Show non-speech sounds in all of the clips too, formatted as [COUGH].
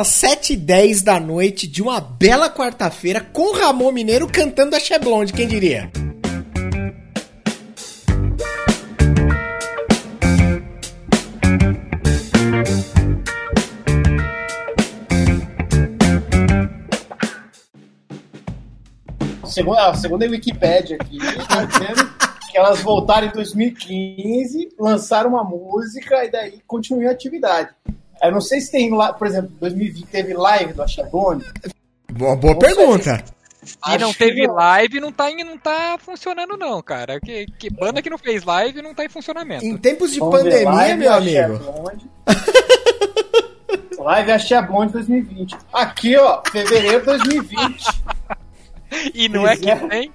às 7h10 da noite de uma bela quarta-feira com Ramon Mineiro cantando a Cheblonde, quem diria? Segundo, a segunda a Wikipédia aqui, tá dizendo que elas voltaram em 2015, lançaram uma música e daí continuam a atividade. Eu não sei se tem, lá, por exemplo, 2020 teve live do Achabone. Boa, boa pergunta. Se não teve live, não tá, não tá funcionando, não, cara. Que, que banda que não fez live não tá em funcionamento. Em tempos de Vamos pandemia, live, meu amigo. live Axé Blonde 2020. Aqui, ó, fevereiro de 2020. [LAUGHS] e não é que tem.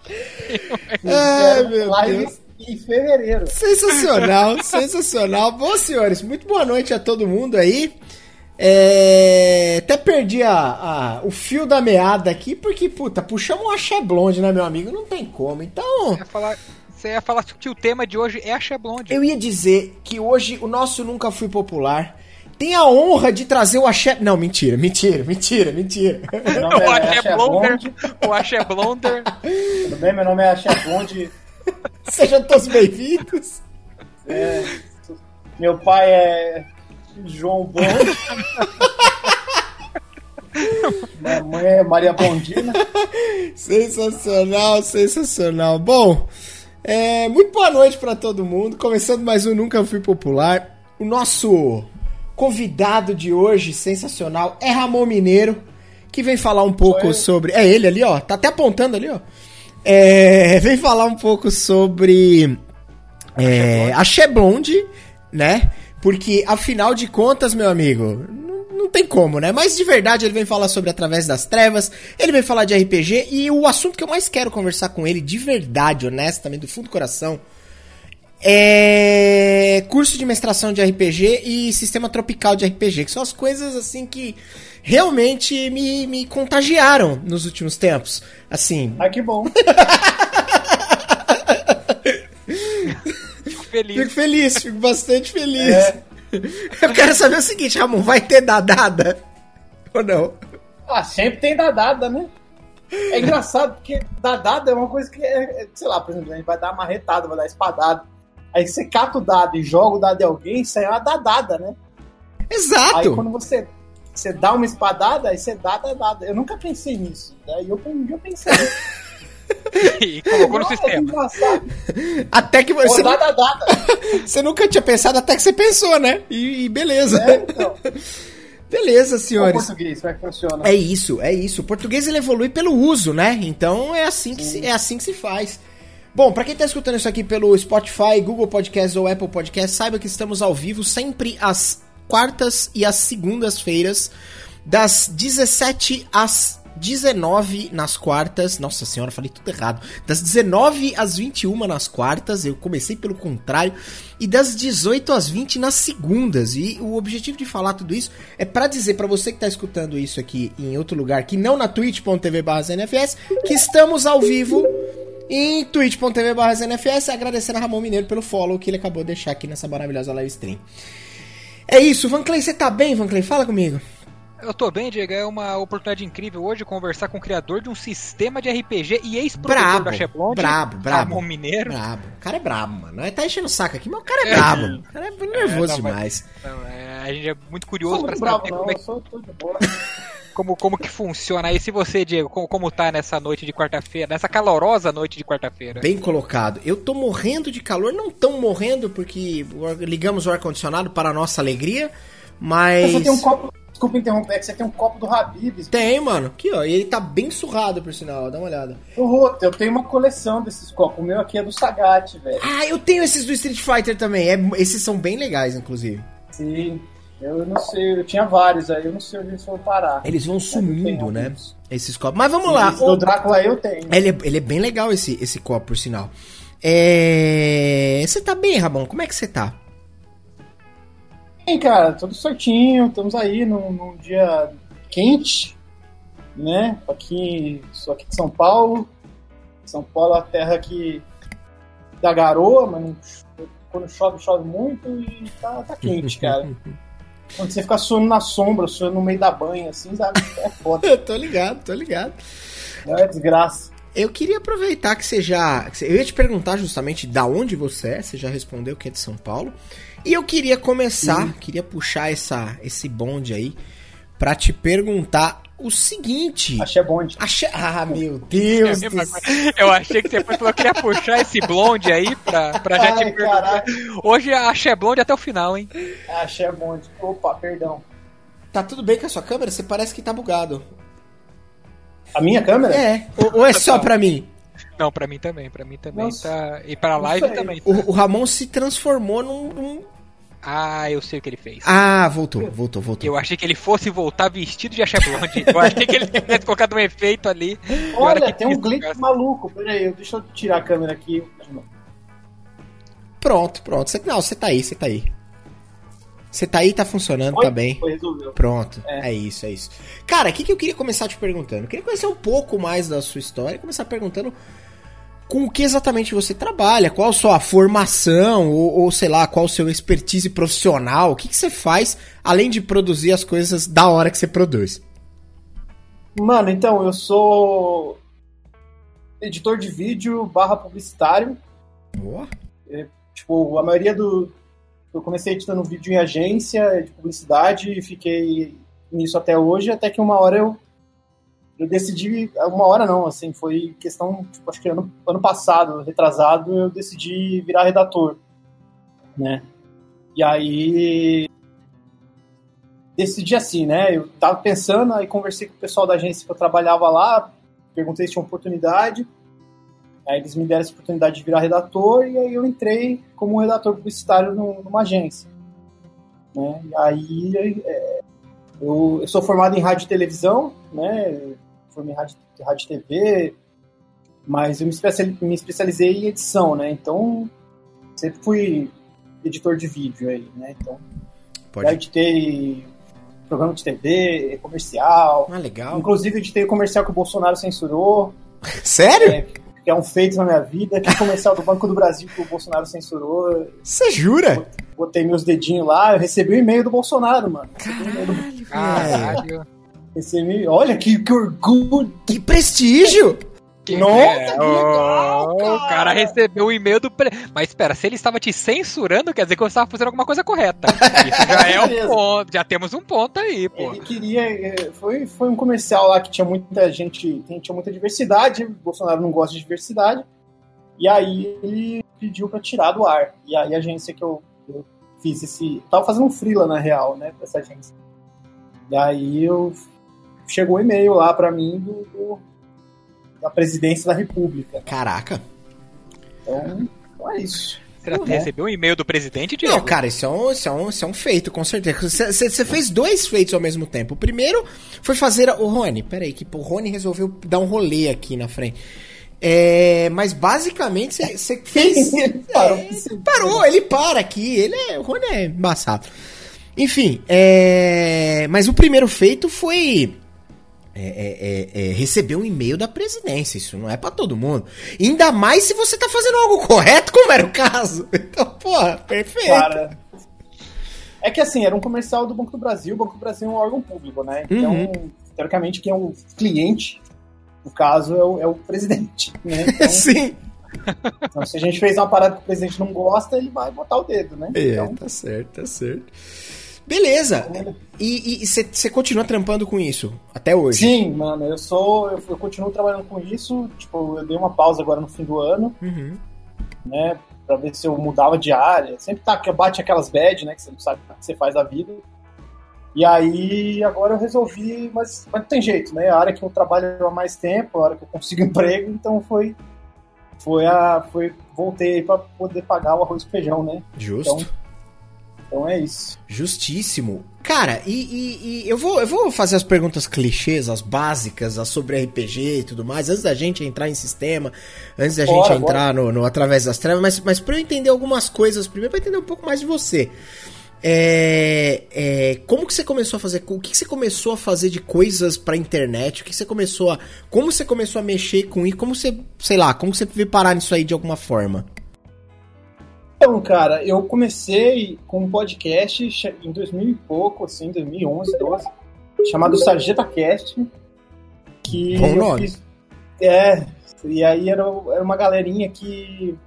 Ai, meu live Deus. Em fevereiro. Sensacional, [LAUGHS] sensacional. Bom, senhores, muito boa noite a todo mundo aí. É... Até perdi a, a, o fio da meada aqui, porque, puta, puxamos um axé blonde, né, meu amigo? Não tem como. Então. Você ia falar, você ia falar que o tema de hoje é axé blonde. Eu ia dizer que hoje o nosso Nunca Fui Popular tem a honra de trazer o axé. Não, mentira, mentira, mentira, mentira. o axé, axé blonder. O axé blonder. Tudo bem? Meu nome é axé blonde. [LAUGHS] Sejam todos bem-vindos. É, meu pai é João Blonde. [LAUGHS] Minha mãe é Maria Bondina. Sensacional, sensacional. Bom, é, muito boa noite para todo mundo. Começando mais um Nunca Fui Popular. O nosso convidado de hoje, sensacional, é Ramon Mineiro, que vem falar um pouco sobre. É ele ali, ó. Tá até apontando ali, ó. É, vem falar um pouco sobre é, a Cheblonde, né? Porque, afinal de contas, meu amigo, não, não, tem como, né? Mas de verdade ele vem falar sobre Através das Trevas, ele vem falar de RPG e o assunto que eu mais quero conversar com ele, de verdade, honestamente, do fundo do coração, é curso de mestração de RPG e sistema tropical de RPG, que são as coisas assim que realmente me, me contagiaram nos últimos tempos. Assim. Ah, que bom. [LAUGHS] fico feliz. Fico feliz, fico bastante feliz. É. Eu quero saber o seguinte, Ramon, vai ter dadada? Ou não? Ah, sempre tem dadada, né? É engraçado, porque dadada é uma coisa que, é, sei lá, por exemplo, a gente vai dar marretada, vai dar espadada. Aí você cata o dado e joga o dado em alguém, isso aí é uma dadada, né? Exato. Aí quando você, você dá uma espadada, aí você dá dadada. Eu nunca pensei nisso. Daí eu, um dia eu pensei [LAUGHS] e colocou no sistema. Até que você. Dada, dada. [LAUGHS] você nunca tinha pensado até que você pensou, né? E, e beleza. É, então. [LAUGHS] Beleza, senhores. O português, como é que funciona? É isso, é isso. O português ele evolui pelo uso, né? Então é assim que, se, é assim que se faz. Bom, para quem tá escutando isso aqui pelo Spotify, Google Podcasts ou Apple Podcasts, saiba que estamos ao vivo sempre às quartas e às segundas-feiras, das 17 às 19 nas quartas. Nossa senhora, falei tudo errado. Das 19 às 21 nas quartas, eu comecei pelo contrário. E das 18 às 20 nas segundas. E o objetivo de falar tudo isso é para dizer para você que tá escutando isso aqui em outro lugar, que não na twitch.tv/nfs, que estamos ao vivo em twitch.tv NFS, agradecendo a Ramon Mineiro pelo follow que ele acabou de deixar aqui nessa maravilhosa live stream. É isso, Van Clay, você tá bem, Van Clay? Fala comigo. Eu tô bem, Diego. É uma oportunidade incrível hoje conversar com o criador de um sistema de RPG e ex-produtor da Cheblonde. Brabo, brabo. Ramon Mineiro. Brabo. O cara é brabo, mano. Tá enchendo o saco aqui, mas o cara é, é. brabo. O cara é nervoso é, não, demais. Mas, não, é, a gente é muito curioso pra saber como é que... [LAUGHS] como, como que funciona aí. Se você, Diego, como, como tá nessa noite de quarta-feira, nessa calorosa noite de quarta-feira? Bem colocado. Eu tô morrendo de calor, não tão morrendo porque ligamos o ar-condicionado para a nossa alegria, mas... Você tem um copo... Desculpa interromper, é que você tem um copo do Habib. Tem, mano. Aqui, ó. E ele tá bem surrado, por sinal. Dá uma olhada. Ô, eu tenho uma coleção desses copos. O meu aqui é do Sagat, velho. Ah, eu tenho esses do Street Fighter também. É, esses são bem legais, inclusive. Sim. Eu não sei, eu tinha vários aí, eu não sei onde eles vão parar. Eles vão sumindo, né? Esses copos. Mas vamos lá. O Drácula eu tenho. Ele é, ele é bem legal esse, esse copo, por sinal. É... Você tá bem, Rabão? Como é que você tá? Bem, cara, tudo certinho. Estamos aí num, num dia quente, né? Aqui, sou aqui de São Paulo. São Paulo é a terra que da garoa, mas quando chove, chove muito e tá, tá quente, [LAUGHS] cara. Quando você fica suando na sombra, suando no meio da banha, assim, sabe? É foda. [LAUGHS] Eu tô ligado, tô ligado. É desgraça. Eu queria aproveitar que você já. Eu ia te perguntar justamente da onde você é, você já respondeu que é de São Paulo. E eu queria começar, uhum. queria puxar essa, esse bonde aí para te perguntar o seguinte. Achei bonde. Achei... Ah, meu Deus. É eu achei que você falou que ia puxar esse blonde aí pra, pra já Ai, te perguntar. Hoje achei blonde até o final, hein? Achei bonde. Opa, perdão. Tá tudo bem com a sua câmera? Você parece que tá bugado. A minha câmera? É. Ou, ou é só pra mim? Não, pra mim também. Pra mim também Nossa. tá. E pra live também. Tá. O, o, Ramon se transformou num, num ah, eu sei o que ele fez. Ah, voltou, voltou, voltou. Eu achei que ele fosse voltar vestido de Axé Blonde. eu achei que ele tivesse colocado um efeito ali. Olha, tem um glitch maluco. Pera aí, deixa eu tirar a câmera aqui. Pronto, pronto. Cê, não, você tá aí, você tá aí. Você tá aí, tá funcionando, Oi? tá bem. Pronto, é. é. isso, é isso. Cara, o que, que eu queria começar te perguntando? Eu queria conhecer um pouco mais da sua história, começar perguntando com o que exatamente você trabalha, qual a sua formação, ou, ou sei lá, qual o seu expertise profissional, o que, que você faz além de produzir as coisas da hora que você produz. Mano, então, eu sou editor de vídeo barra publicitário. Boa. É, tipo, a maioria do. Eu comecei editando vídeo em agência de publicidade e fiquei nisso até hoje, até que uma hora eu eu decidi, uma hora não, assim, foi questão, tipo, acho que ano, ano passado, retrasado, eu decidi virar redator, né? E aí decidi assim, né? Eu tava pensando, aí conversei com o pessoal da agência que eu trabalhava lá, perguntei se tinha oportunidade, aí eles me deram essa oportunidade de virar redator, e aí eu entrei como redator publicitário numa agência, né? E aí é, eu, eu, sou formado em rádio e televisão, né? Formei em rádio, rádio TV, mas eu me especializei, em edição, né? Então, sempre fui editor de vídeo aí, né? Então, Pode. já editei programa de TV, comercial. Ah, legal. Inclusive, editei o comercial que o Bolsonaro censurou. [LAUGHS] Sério? É, que é um feito na minha vida. Que comercial do Banco do Brasil que o Bolsonaro censurou. Você jura? Botei meus dedinhos lá, eu recebi o um e-mail do Bolsonaro, mano. Caralho, Caralho. Recebi, olha que, que orgulho. Que prestígio! Que Nossa, é, que legal, cara. O cara recebeu o um e-mail do. Pre... Mas espera, se ele estava te censurando, quer dizer que você estava fazendo alguma coisa correta. Isso já é um [LAUGHS] ponto. Já temos um ponto aí, pô. Ele queria. É, foi, foi um comercial lá que tinha muita gente. Tinha muita diversidade. O Bolsonaro não gosta de diversidade. E aí ele pediu para tirar do ar. E aí a agência que eu, eu fiz esse. Eu tava fazendo um freela, na real, né, pra essa agência. E aí eu. Chegou um e-mail lá para mim do, do da presidência da República. Caraca. Então, então é isso. Você uhum. recebeu um e-mail do presidente, Diego? Não, cara, isso é um, isso é um, isso é um feito, com certeza. Você fez dois feitos ao mesmo tempo. O primeiro foi fazer. O Rony, peraí, que o Rony resolveu dar um rolê aqui na frente. É, mas basicamente você [LAUGHS] fez. parou, é, parou, ele para aqui. Ele é, o Rony é embaçado. Enfim, é, mas o primeiro feito foi é, é, é, é, receber um e-mail da presidência. Isso não é para todo mundo. Ainda mais se você tá fazendo algo correto, como era o caso. [LAUGHS] Então, porra, perfeito. Cara, é que assim, era um comercial do Banco do Brasil. O Banco do Brasil é um órgão público, né? Então, uhum. teoricamente, quem é o cliente, no caso, é o, é o presidente. Né? [LAUGHS] Então, Sim. Então, se a gente fez uma parada que o presidente não gosta, ele vai botar o dedo, né? É, então... tá certo, tá certo. Beleza. E você continua trampando com isso até hoje? Sim, mano. Eu sou. Eu, eu, continuo trabalhando com isso. Tipo, eu dei uma pausa agora no fim do ano. Uhum. Né? Pra ver se eu mudava de área. Sempre tá, bate aquelas bad, né? Que você não sabe o que você faz da vida. E aí, agora eu resolvi, mas, mas não tem jeito, né? A área que eu trabalho há mais tempo, a hora que eu consigo [LAUGHS] emprego, então foi. Foi a. Foi, voltei para poder pagar o arroz e feijão, né? Justo. Então, então é isso. Justíssimo. Cara, e, e, e, eu, vou, eu vou fazer as perguntas clichês, as básicas, as sobre RPG e tudo mais, antes da gente entrar em sistema, antes da bora, gente entrar no, no, Através das Trevas, mas, mas pra eu entender algumas coisas, primeiro pra entender um pouco mais de você. É, é, como que você começou a fazer? O que você começou a fazer de coisas pra internet? O que você começou a. Como você começou a mexer com isso? Como você, sei lá, como você veio parar nisso aí de alguma forma? Então, cara, eu comecei com um podcast em 2000 e pouco, assim, 2011, 12, chamado Sarjeta Cast, que Bom nome. fiz... É, e aí era, era uma galerinha que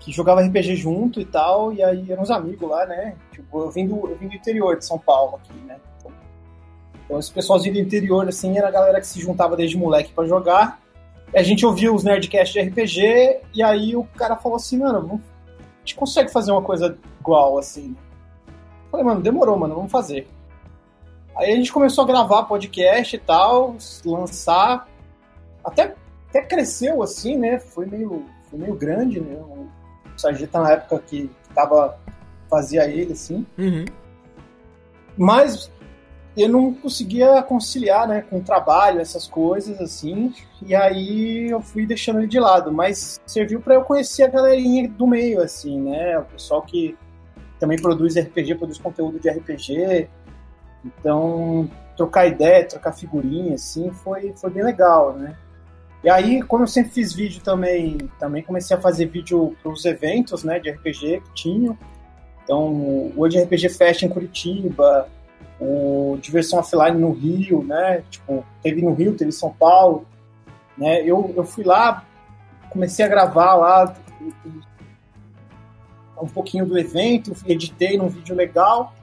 que jogava RPG junto e tal, e aí eram uns amigos lá, né? Tipo, eu vim do, eu vim do interior de São Paulo aqui, né? Então, então esse pessoalzinho do interior, assim, era a galera que se juntava desde moleque pra jogar. E a gente ouvia os Nerdcasts de RPG, e aí o cara falou assim, mano, vamos- gente consegue fazer uma coisa igual, assim. Falei, mano, demorou, mano, vamos fazer. Aí a gente começou a gravar podcast e tal, lançar. Até, até cresceu, assim, né? Foi meio, foi meio grande, né? O Sargento na época que tava, fazia ele, assim. Uhum. Mas eu não conseguia conciliar, né, com o trabalho, essas coisas, assim. E aí eu fui deixando ele de lado. Mas serviu para eu conhecer a galerinha do meio, assim, né? O pessoal que também produz RPG, produz conteúdo de RPG. Então, trocar ideia, trocar figurinha, assim, foi, foi bem legal, né? E aí, como eu sempre fiz vídeo também, também comecei a fazer vídeo para os eventos, né, de RPG que tinham. Então, World RPG Fest em Curitiba, o Diversão Offline no Rio, né? Tipo, teve no Rio, teve São Paulo, né? Eu, eu fui lá, comecei a gravar lá um pouquinho do evento, editei num vídeo legal.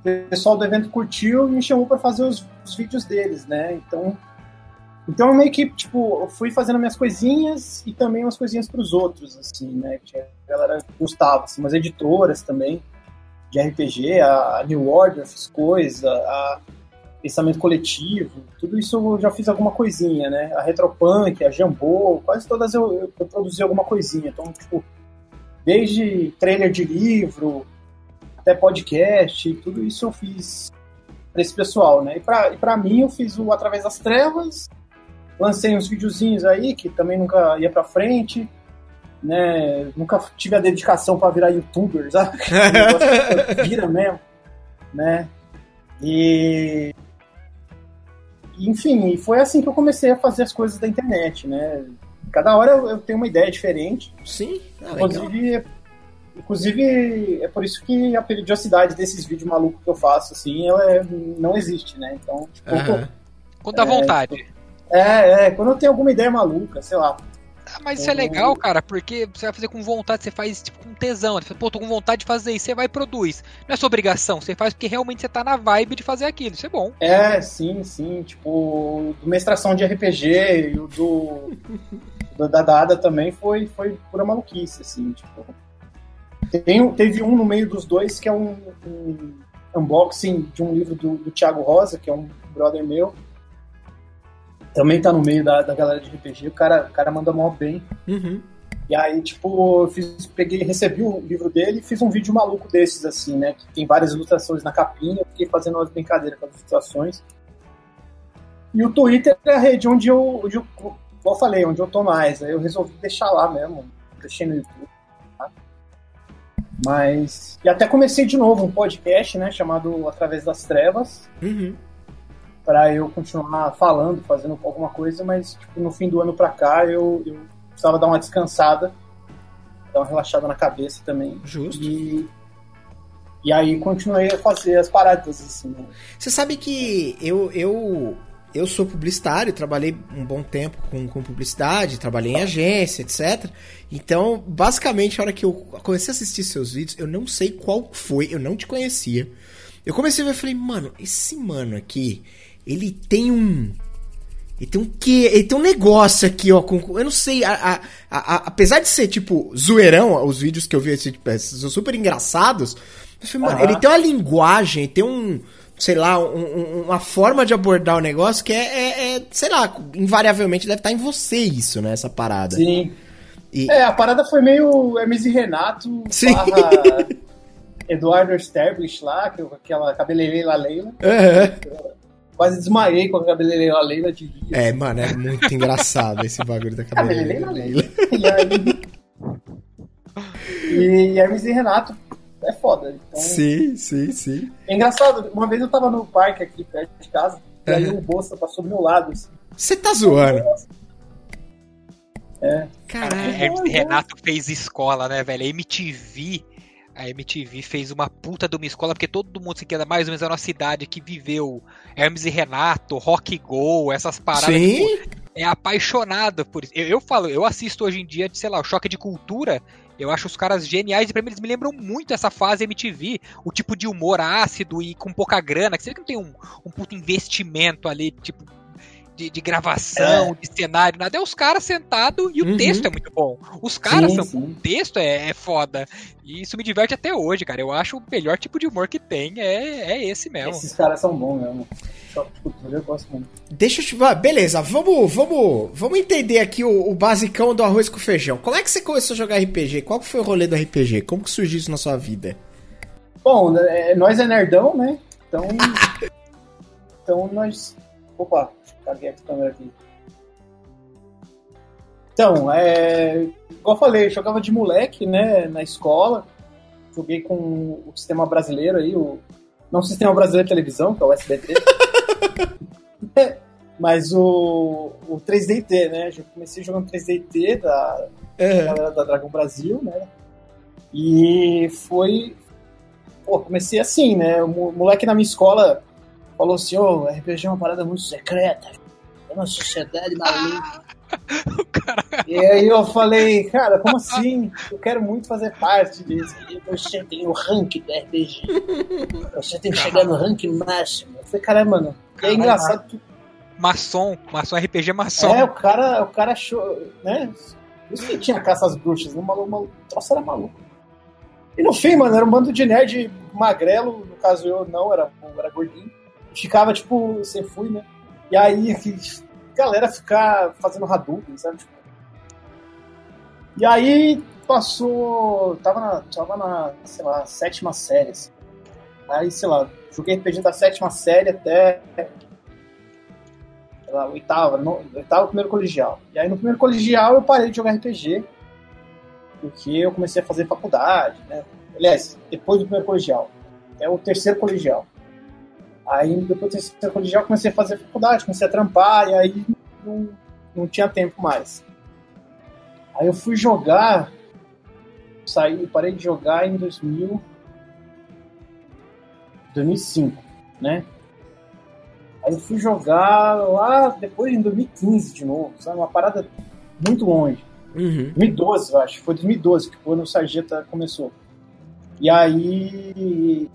O pessoal do evento curtiu e me chamou para fazer os, os vídeos deles, né? Então, então eu meio que, tipo, eu fui fazendo minhas coisinhas e também umas coisinhas pros outros, assim, né? Que a galera gostava, assim, umas editoras também de RPG, a New Order fiz coisa, a Pensamento Coletivo, tudo isso eu já fiz alguma coisinha, né? A Retropunk, a Jambô, quase todas eu, eu, produzi alguma coisinha. Então, tipo, desde trailer de livro até podcast, tudo isso eu fiz para esse pessoal, né? E pra, e mim eu fiz o Através das Trevas, lancei uns videozinhos aí que também nunca ia pra frente, né? Nunca tive a dedicação para virar youtuber, sabe? [LAUGHS] Vira mesmo, né? E enfim, foi assim que eu comecei a fazer as coisas da internet, né? Cada hora eu tenho uma ideia diferente. Sim, ah, legal. Inclusive, inclusive, é por isso que a periodicidade desses vídeos malucos que eu faço, assim, ela é- não existe, né? Então, tipo, Aham. Quando dá vontade. é, é, quando eu tenho alguma ideia maluca, sei lá, mas isso é legal, cara, porque você vai fazer com vontade, você faz tipo com tesão. Você fala, Pô, tô com vontade de fazer isso, você vai e produz. Não é sua obrigação, você faz porque realmente você tá na vibe de fazer aquilo. Isso é bom. É, sim, sim. Tipo, do mestração de RPG e o do, [LAUGHS] do da Dada também foi, foi pura maluquice, assim, tipo. Tem, teve um no meio dos dois que é um, um unboxing de um livro do, do Thiago Rosa, que é um brother meu. Também tá no meio da, da galera de RPG, o cara, o cara manda mó bem. Uhum. E aí, tipo, eu fiz, peguei, recebi o livro dele e fiz um vídeo maluco desses, assim, né? Que tem várias ilustrações na capinha, eu fiquei fazendo umas brincadeiras com as ilustrações. E o Twitter é a rede onde eu, onde eu, como eu falei, onde eu tô mais. Aí eu resolvi deixar lá mesmo, deixei no YouTube. tá? Mas. E até comecei de novo um podcast, né? Chamado Através das Trevas Uhum. Para eu continuar falando, fazendo alguma coisa, mas tipo, no fim do ano pra cá eu, eu precisava dar uma descansada, dar uma relaxada na cabeça também. Justo. E, e aí continuei a fazer as paradas assim. né? Você sabe que eu, eu, eu sou publicitário, trabalhei um bom tempo com, com publicidade, trabalhei em agência, etc. Então, basicamente, a hora que eu comecei a assistir seus vídeos, eu não sei qual foi, eu não te conhecia. Eu comecei a ver e falei, mano, esse mano aqui, ele tem um. Ele tem um quê? Ele tem um negócio aqui, ó. Com, eu não sei. A, a- a- apesar de ser, tipo, zoeirão, os vídeos que eu vi, assim, tipo, são super engraçados. Eu falei, mano, ele tem uma linguagem, tem um. Sei lá, um- um- uma forma de abordar o negócio que é, é- é, sei lá, invariavelmente deve estar em você isso, né? Essa parada. Sim. E- É, a parada foi meio Hermes e Renato Sim. barra [LAUGHS] Eduardo Sterblich lá, aquela cabeleireira Leila. Aham. Quase desmaiei com a cabeleireira Leila de rir. É, mano, é muito [LAUGHS] engraçado esse bagulho da cabeleireira. Leila. E aí. [LAUGHS] E Hermes e Renato é foda. Então, Sim, sim, sim. É engraçado, uma vez eu tava no parque aqui perto de casa, e aí Uhum. o Bolsa passou do meu lado. Assim. Você tá zoando. É. Caralho. Hermes e Renato fez escola, né, velho? A MTV. A MTV fez uma puta de uma escola, porque todo mundo se queda mais ou menos na nossa cidade que viveu Hermes e Renato, Rock Go, essas paradas. Sim. Tipo, é apaixonado por isso. Eu, eu, falo, eu assisto hoje em dia, sei lá, o choque de cultura. Eu acho os caras geniais e pra mim eles me lembram muito essa fase MTV. O tipo de humor ácido e com pouca grana. Que você não tem um, um puto investimento ali, tipo, de, de gravação, é. de cenário, nada. É os caras sentados e o uhum. texto é muito bom. Os caras sim, são. Sim. O texto é, é foda. E isso me diverte até hoje, cara. Eu acho o melhor tipo de humor que tem é, é esse mesmo. Esses caras são bons mesmo. Eu gosto muito. Deixa eu te. Ah, beleza, vamos, vamos, vamos entender aqui o, o, basicão do arroz com feijão. Como é que você começou a jogar RPG? Qual foi o rolê do RPG? Como que surgiu isso na sua vida? Bom, é, nós é nerdão, né? Então. [LAUGHS] então nós. Opa, Caguei a câmera aqui. Então, é, igual eu falei, eu jogava de moleque, né, na escola. Joguei com o sistema brasileiro aí, o não o sistema brasileiro de televisão, que é o SBT. [LAUGHS] é, mas o, o 3DT, né? Eu comecei jogando 3DT da, uhum. galera da Dragon Brasil, né? E foi. Pô, comecei assim, né? O moleque na minha escola falou assim: Ô, oh, RPG é uma parada muito secreta. É uma sociedade maluca. [LAUGHS] E aí eu falei, cara, como assim? Eu quero muito fazer parte disso. E você tem o rank do RPG. Você tem que chegar no rank máximo. Eu falei, caralho, mano. É engraçado que. Maçom, maçom RPG maçom. É, o cara, o cara achou, né? Isso que tinha caça às bruxas, o maluco, troço era maluco. E no fim, mano, era um bando de nerd magrelo, no caso eu não, era, era gordinho. Ficava, tipo, você fui, né? E aí, galera ficar fazendo Hadouken, sabe? Tipo, e aí passou. Tava na, tava na, sei lá, sétima série. Assim. Aí, sei lá, joguei RPG da sétima série até. Sei lá, oitava, no, oitava primeiro colegial. E aí no primeiro colegial eu parei de jogar RPG. Porque eu comecei a fazer faculdade, né? Aliás, depois do primeiro colegial. É o terceiro colegial. Aí depois do terceiro colegial comecei a fazer faculdade, comecei a trampar, e aí não, não tinha tempo mais. Aí eu fui jogar, saí, parei de jogar em 2000, 2005, né? Aí eu fui jogar lá depois em 2015 de novo, sabe? Uma parada muito longe. Uhum. 2012, eu acho. Foi 2012 que quando o Sarjeta começou. E aí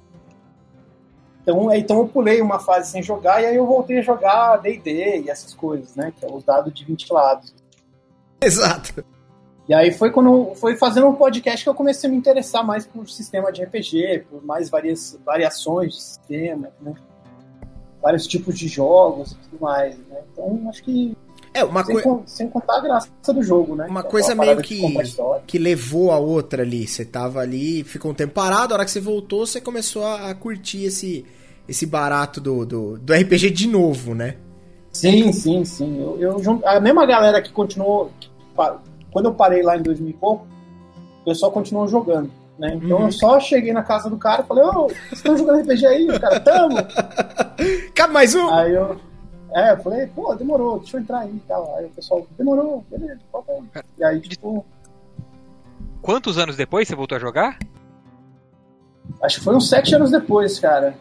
então, então eu pulei uma fase sem jogar e aí eu voltei a jogar D&D e essas coisas, né? Que é os dados de 20 lados. Exato. E aí foi quando foi fazendo um podcast que eu comecei a me interessar mais por sistema de RPG, por mais varias, variações de sistema, né? Vários tipos de jogos e tudo mais, né? Então acho que é, uma coisa. Sem contar a graça do jogo, né? Uma é coisa é meio que, que levou a outra ali. Você tava ali, ficou um tempo parado, a hora que você voltou, você começou a, a curtir esse, esse barato do, do, do, RPG de novo, né? Sim, sim, sim. Eu, eu, a mesma galera que continuou. Que, quando eu parei lá em 2000 e pouco, o pessoal continuou jogando. Né? Então uhum. eu só cheguei na casa do cara e falei, ô, oh, vocês estão jogando RPG aí? O cara, tamo! [LAUGHS] Cabe mais um! Aí eu. É, eu falei, pô, demorou, deixa eu entrar aí e tal. Aí o pessoal, demorou, beleza, volta aí. E aí, tipo. Quantos anos depois você voltou a jogar? Acho que foi uns sete anos depois, cara.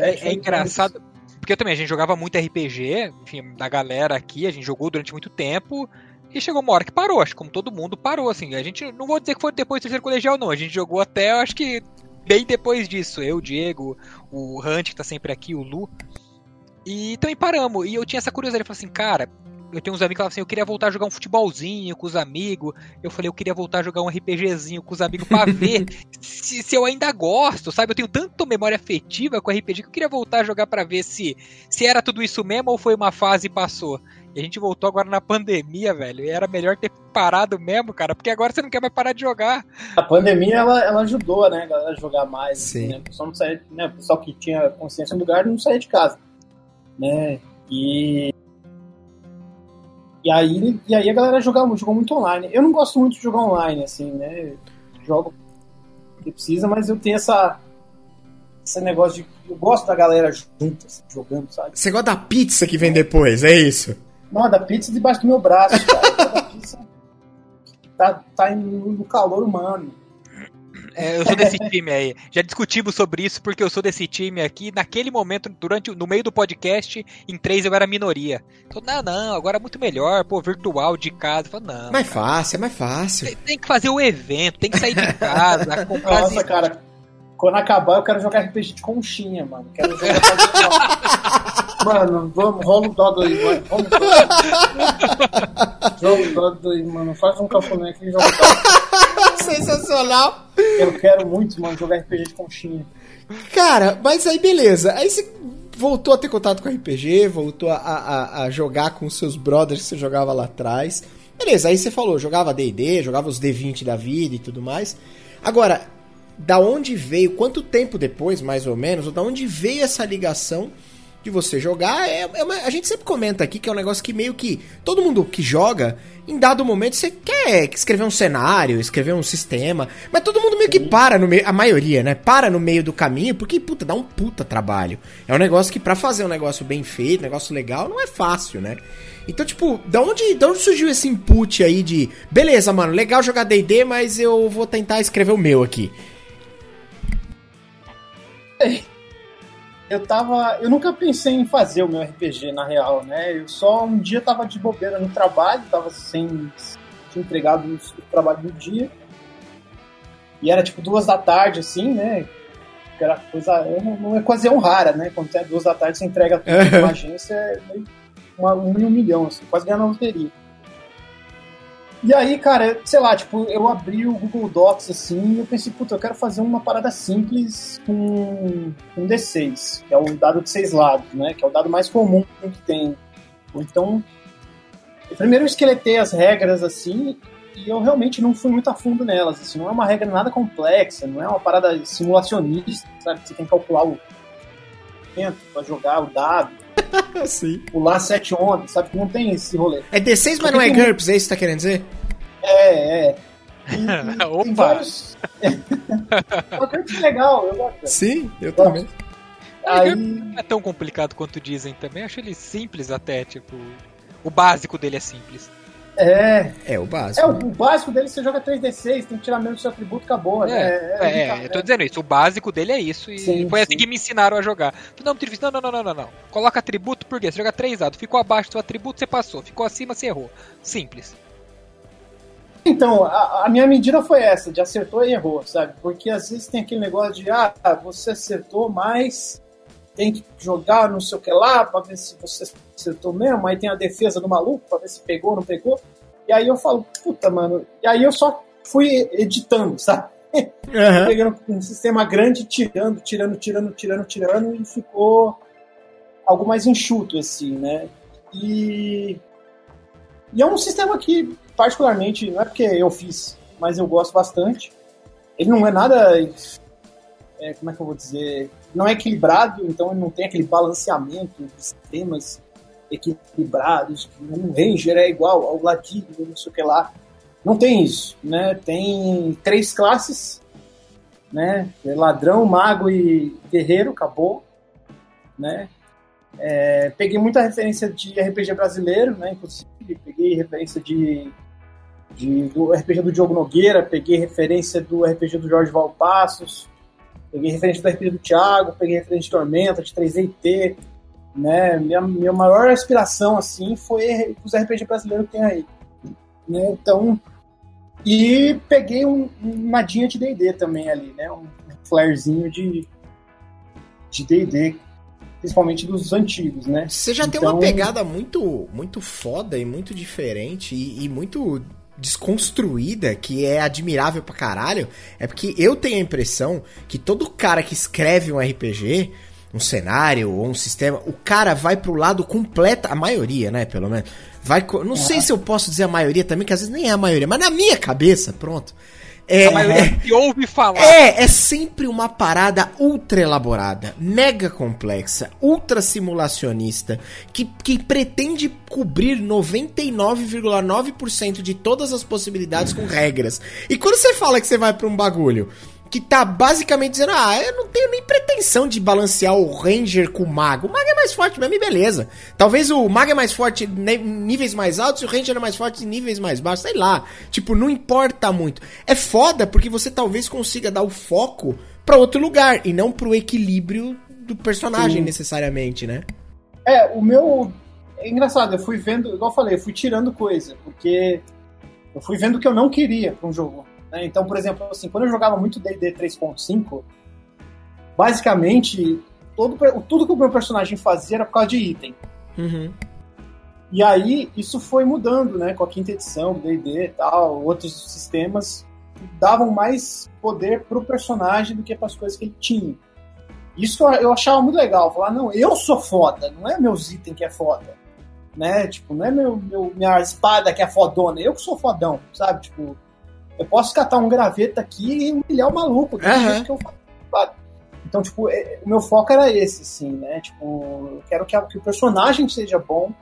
é, é engraçado. Porque também a gente jogava muito RPG, enfim, da galera aqui, a gente jogou durante muito tempo. E chegou uma hora que parou, acho que como todo mundo parou, assim. A gente, não vou dizer que foi depois do terceiro colegial, não. A gente jogou até, acho que bem depois disso. Eu, o Diego, o Hunt, que tá sempre aqui, o Lu. E também paramos. E eu tinha essa curiosidade. Eu falei assim, cara, eu tenho uns amigos que falavam assim, eu queria voltar a jogar um futebolzinho com os amigos. Eu falei, eu queria voltar a jogar um RPGzinho com os amigos pra [LAUGHS] ver se, se, eu ainda gosto, sabe? Eu tenho tanta memória afetiva com RPG que eu queria voltar a jogar para ver se, se era tudo isso mesmo ou foi uma fase e passou. E a gente voltou agora na pandemia, velho. E era melhor ter parado mesmo, cara, porque agora você não quer mais parar de jogar. A pandemia, ela, ela ajudou, né, a galera a jogar mais. Sim. Assim, né? O pessoal, não saía, né? o pessoal que tinha consciência do lugar não saía de casa né? E e aí, e aí a galera jogava, jogou muito online. Eu não gosto muito de jogar online, assim, né? Jogo que precisa, mas eu tenho essa esse negócio de eu gosto da galera juntas assim, jogando, sabe? Você gosta da pizza que vem depois, é isso? Não, da pizza debaixo do meu braço, cara. [LAUGHS] tá, tá no calor humano. É, eu sou desse time aí. Já discutimos sobre isso porque eu sou desse time aqui. Naquele momento, durante no meio do podcast, em três eu era minoria. Então, não, não, agora é muito melhor, pô, virtual de casa. Falei, não. Mais cara, fácil, é mais fácil. Tem, tem, que fazer o evento, tem que sair de casa, [LAUGHS] comprar. Nossa, cara, quando acabar eu quero jogar RPG de conchinha, mano. Quero jogar [LAUGHS] Mano, vamos, rola o dado aí, mano. Vamos. joga o dado aí, mano. Faz um cafuné aqui e joga o dado. Sensacional. Eu quero muito, mano, jogar RPG de conchinha. Cara, mas aí beleza. Aí você voltou a ter contato com RPG, voltou a, a, a jogar com os seus brothers que você jogava lá atrás. Beleza, aí você falou, jogava D&D, jogava os D20 da vida e tudo mais. Agora, da onde veio, quanto tempo depois, mais ou menos, ou da onde veio essa ligação de você jogar, é, é uma, a gente sempre comenta aqui que é um negócio que meio que todo mundo que joga, em dado momento você quer escrever um cenário, escrever um sistema, mas todo mundo meio que para no meio, a maioria, né? Para no meio do caminho, porque puta, dá um puta trabalho. É um negócio que para fazer um negócio bem feito, um negócio legal, não é fácil, né? Então, tipo, da onde, da onde surgiu esse input aí de, beleza, mano, legal jogar D&D, mas eu vou tentar escrever o meu aqui. [LAUGHS] eu tava. Eu nunca pensei em fazer o meu RPG, na real, né? Eu só um dia tava de bobeira no trabalho, tava sem. Tinha entregado o trabalho do dia. E era tipo duas da tarde, assim, né? Que era coisa. Não é quase um rara, né? Quando é duas da tarde, você entrega tudo uma agência, é meio uma, um, um milhão, assim, quase ganhando na loteria. E aí, cara, sei lá, tipo, eu abri o Google Docs assim e eu pensei, puta, eu quero fazer uma parada simples com um D6, que é o dado de seis lados, né? Que é o dado mais comum que tem. Então, primeiro eu esqueletei as regras assim e eu realmente não fui muito a fundo nelas. Assim, não é uma regra nada complexa, não é uma parada simulacionista, sabe? Você tem que calcular o tempo para jogar o dado [LAUGHS] Sim. Pular sete ondas, sabe? Não tem esse rolê. É D6, mas não é GURPS, é isso que você tá querendo dizer? É, é. [LAUGHS] E, Opa! Tem vários... [LAUGHS] é legal, eu gosto. Sim, eu também. Aí... Não é tão complicado quanto dizem também. acho ele simples até, tipo. O básico dele é simples. É. É o básico. É, o, o básico dele você joga 3D6, tem que tirar menos do seu atributo, acabou. É, né? é, é, eu tô dizendo isso. O básico dele é isso. E sim, foi sim. assim que me ensinaram a jogar. Não, não, não, não, não, não. Coloca atributo, por quê? Você joga 3 dados. Ficou abaixo do seu atributo, você passou. Ficou acima, você errou. Simples. Então, a, a, minha medida foi essa, de acertou e errou, sabe? Porque às vezes tem aquele negócio de, ah, você acertou, mas tem que jogar não sei o que lá pra ver se você acertou mesmo. Aí tem a defesa do maluco pra ver se pegou ou não pegou. E aí eu falo, puta, mano. E aí eu só fui editando, [LAUGHS] sabe? Uhum. Pegando um sistema grande, tirando, tirando, tirando, tirando, tirando, e ficou algo mais enxuto, assim, né? E, e é um sistema que, particularmente, não é porque eu fiz, mas eu gosto bastante. Ele não é nada. É, como é que eu vou dizer? Não é equilibrado, então ele não tem aquele balanceamento de sistemas equilibrados, que um Ranger é igual ao Ladino, não sei o que lá. Não tem isso, né? Tem três classes, né? Ladrão, mago e guerreiro, acabou, né? É, peguei muita referência de RPG brasileiro, né? Inclusive, peguei referência de, de, do RPG do Diogo Nogueira, peguei referência do RPG do Jorge Valpassos, peguei referência do RPG do Thiago, peguei referência de Tormenta, de 3DT, né? Minha, minha maior aspiração, assim, foi os RPG brasileiros que tem aí. Né? Então, e peguei um, uma dinha de D&D também ali, né? Um flarezinho de de D&D, principalmente dos antigos, né? Você já então... tem uma então pegada muito muito foda e muito diferente e, e muito desconstruída, que é admirável pra caralho, é porque eu tenho a impressão que todo cara que escreve um RPG um cenário ou um sistema, o cara vai pro lado completo, a maioria, né, pelo menos. Vai, não é. sei se eu posso dizer a maioria também, que às vezes nem é a maioria, mas na minha cabeça, pronto. É, a maioria que ouve falar. É, é sempre uma parada ultra elaborada, mega complexa, ultra simulacionista, que, que pretende cobrir 99,9% de todas as possibilidades com regras. E quando você fala que você vai para um bagulho que tá basicamente dizendo: ah, eu não tenho nem pretensão de balancear o Ranger com o Mago. O Mago é mais forte mesmo e beleza. Talvez o Mago é mais forte em níveis mais altos e o Ranger é mais forte em níveis mais baixos, sei lá. Tipo, não importa muito. É foda porque você talvez consiga dar o foco para outro lugar e não pro equilíbrio do personagem Sim. necessariamente, né? É, o meu. É engraçado, eu fui vendo, igual eu falei, eu fui tirando coisa, porque eu fui vendo o que eu não queria pra um jogo. Né? Então, por exemplo, assim, quando eu jogava muito DD 3.5, basicamente, todo, tudo que o meu personagem fazia era por causa de item. Uhum. E aí, isso foi mudando, né? Com a quinta edição, D&D e tal, outros sistemas davam mais poder pro personagem do que para as coisas que ele tinha. Isso eu achava muito legal. Falar, não, eu sou foda, não é meus itens que é foda. Né? Tipo, não é meu, meu, minha espada que é fodona, eu que sou fodão, sabe? Tipo, eu posso catar um graveto aqui e humilhar o maluco. Uhum. Que eu faço. Então, tipo, é, o meu foco era esse, assim, né? Tipo, eu quero que, que o personagem seja bom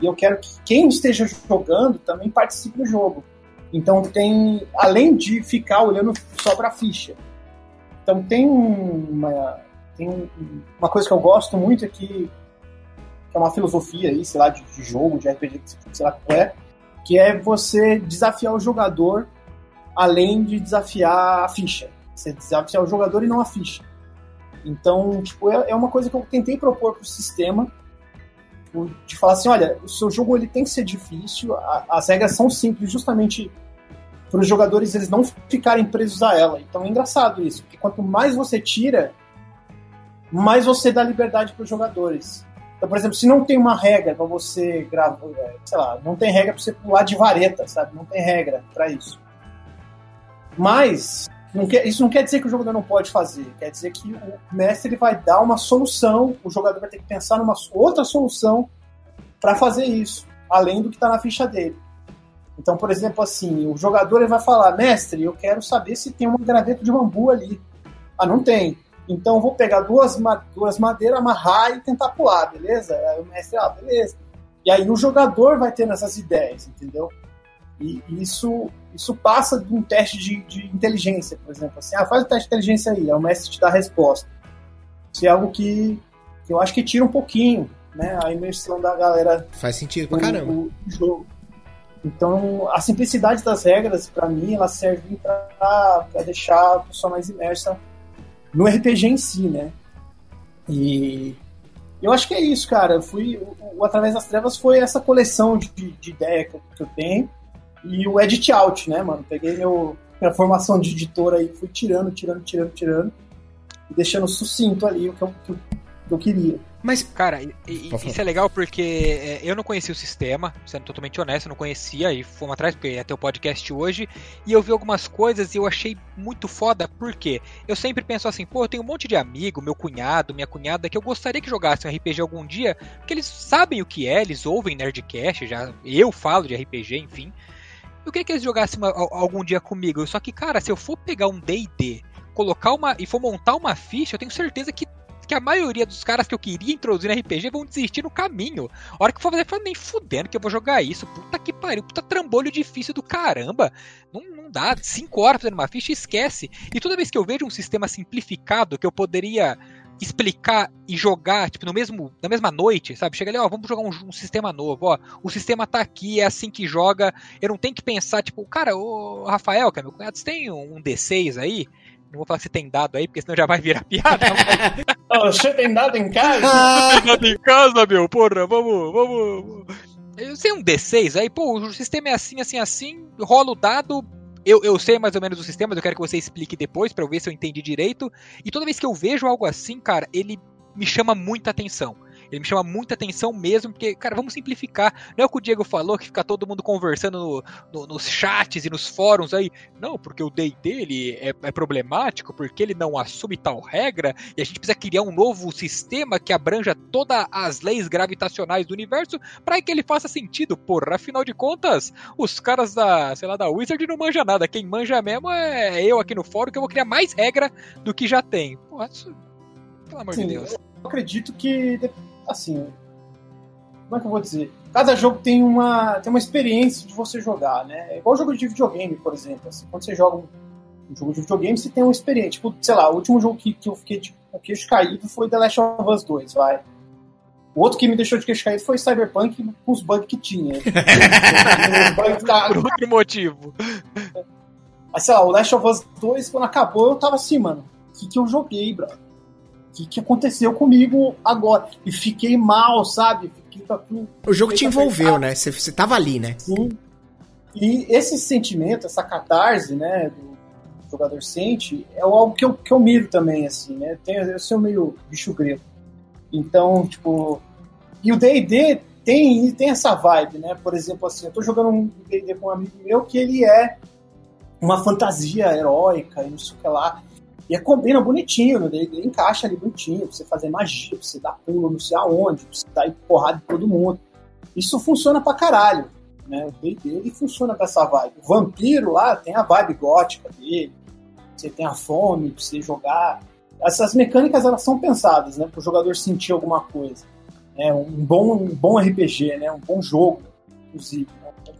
e eu quero que quem esteja jogando também participe do jogo. Então tem, além de ficar olhando só para a ficha, então tem uma, tem uma coisa que eu gosto muito aqui, que é uma filosofia aí, sei lá, de, de jogo, de RPG, sei lá qual é, que é você desafiar o jogador além de desafiar a ficha. Você desafiar o jogador e não a ficha. Então, tipo, é, é uma coisa que eu tentei propor pro sistema, tipo, de falar assim, olha, o seu jogo ele tem que ser difícil, as regras são simples justamente para os jogadores eles não ficarem presos a ela. Então é engraçado isso, porque quanto mais você tira, mais você dá liberdade para os jogadores. Então, por exemplo, se não tem uma regra para você gravar, sei lá, não tem regra para você pular de vareta, sabe? Não tem regra para isso. Mas não quer, isso não quer dizer que o jogador não pode fazer. Quer dizer que o mestre ele vai dar uma solução, o jogador vai ter que pensar numa outra solução para fazer isso, além do que está na ficha dele. Então, por exemplo, assim, o jogador ele vai falar, mestre, eu quero saber se tem um graveto de bambu ali. Ah, não tem. Então, vou pegar duas, duas madeiras, amarrar e tentar pular, beleza? Aí o mestre, ah, beleza. E aí o jogador vai tendo essas ideias, entendeu? E isso, isso passa de um teste de, de inteligência, por exemplo. Assim, ah, faz o teste de inteligência aí, aí o mestre te dá a resposta. Isso é algo que, que eu acho que tira um pouquinho, né? A imersão da galera. Faz sentido pra caramba. Jogo. Então, a simplicidade das regras, para mim, elas servem para deixar a pessoa mais imersa no RPG em si, né? E eu acho que é isso, cara. Eu fui, o, o Através das Trevas foi essa coleção de, de ideia que eu, que eu, tenho. E o edit out, né, mano? Peguei meu, minha formação de editor aí, fui tirando, tirando, tirando, tirando. E deixando sucinto ali o que eu, que eu, que eu queria. Mas, cara, e, e, isso é legal porque é, eu não conhecia o sistema, sendo totalmente honesto, eu não conhecia e fomos atrás porque ia ter o podcast hoje. E eu vi algumas coisas e eu achei muito foda, porque eu sempre penso assim, pô, eu tenho um monte de amigo, meu cunhado, minha cunhada, que eu gostaria que jogassem um RPG algum dia, porque eles sabem o que é, eles ouvem Nerdcast, já eu falo de RPG, enfim. Eu queria que eles jogassem uma, algum dia comigo. Só que, cara, se eu for pegar um DD, colocar uma. e for montar uma ficha, eu tenho certeza que que a maioria dos caras que eu queria introduzir no RPG vão desistir no caminho. A hora que for fazer, fala, nem fudendo que eu vou jogar isso. Puta que pariu, puta trambolho difícil do caramba. Não, não dá, cinco horas fazendo uma ficha, esquece. E toda vez que eu vejo um sistema simplificado que eu poderia explicar e jogar, tipo, no mesmo, na mesma noite, sabe? Chega ali, ó, vamos jogar um, um, sistema novo, ó. O sistema tá aqui, é assim que joga. Eu não tenho que pensar, tipo, cara, o Rafael, que é meu cunhado, você tem um D6 aí? Não vou falar se tem dado aí, porque senão já vai virar [LAUGHS] piada. Você tem dado em casa? tem [LAUGHS] dado em casa, meu, porra, vamos, vamos. Eu sei um D6 aí, pô, o sistema é assim, assim, assim, rola o dado, eu, eu sei mais ou menos o sistema, eu quero que você explique depois para eu ver se eu entendi direito. E toda vez que eu vejo algo assim, cara, ele me chama muita atenção. Ele me chama muita atenção mesmo, porque, cara, vamos simplificar. Não é o que o Diego falou, que fica todo mundo conversando no, no, nos chats e nos fóruns aí. Não, porque o day dele é, é, problemático, porque ele não assume tal regra, e a gente precisa criar um novo sistema que abranja todas as leis gravitacionais do universo para que ele faça sentido. Porra, afinal de contas, os caras da, sei lá, da Wizard não manjam nada. Quem manja mesmo é eu aqui no fórum, que eu vou criar mais regra do que já tem. Porra, isso, pelo amor Sim, de Deus. Eu acredito que assim, como é que eu vou dizer? Cada jogo tem uma, tem uma experiência de você jogar, né? É igual jogo de videogame, por exemplo. Assim, quando você joga um, Um jogo de videogame você tem uma experiência. Tipo, sei lá, o último jogo que, que eu fiquei de o queixo caído foi The Last of Us 2, vai. O outro que me deixou de queixo caído foi Cyberpunk com os bugs que tinha. [LAUGHS] ficaram... Por outro motivo. Mas sei lá, o Last of Us 2, quando acabou, eu tava assim, mano. O que, que eu joguei, bro? Que, que aconteceu comigo agora? E fiquei mal, sabe? Fiquei, o jogo te envolveu, né? Você, você tava ali, né? Sim. E esse sentimento, essa catarse, né, do jogador sente, é algo que eu, que eu miro também, assim, né? Tem, eu sou meio bicho grego. Então, tipo. E o DD tem, tem essa vibe, né? Por exemplo, assim, eu tô jogando um DD com um amigo meu que ele é uma fantasia heróica e não sei o que lá. E é, combina bonitinho, né? ele encaixa ali bonitinho, pra você fazer magia, pra você dar pulo não sei aonde, pra você dar porrada de todo mundo. Isso funciona pra caralho. Né? O D&D ele funciona com essa vibe. O vampiro lá tem a vibe gótica dele, você tem a fome pra você jogar. Essas mecânicas elas são pensadas, né, para o jogador sentir alguma coisa. É um bom, um bom RPG, né, um bom jogo, inclusive. Né?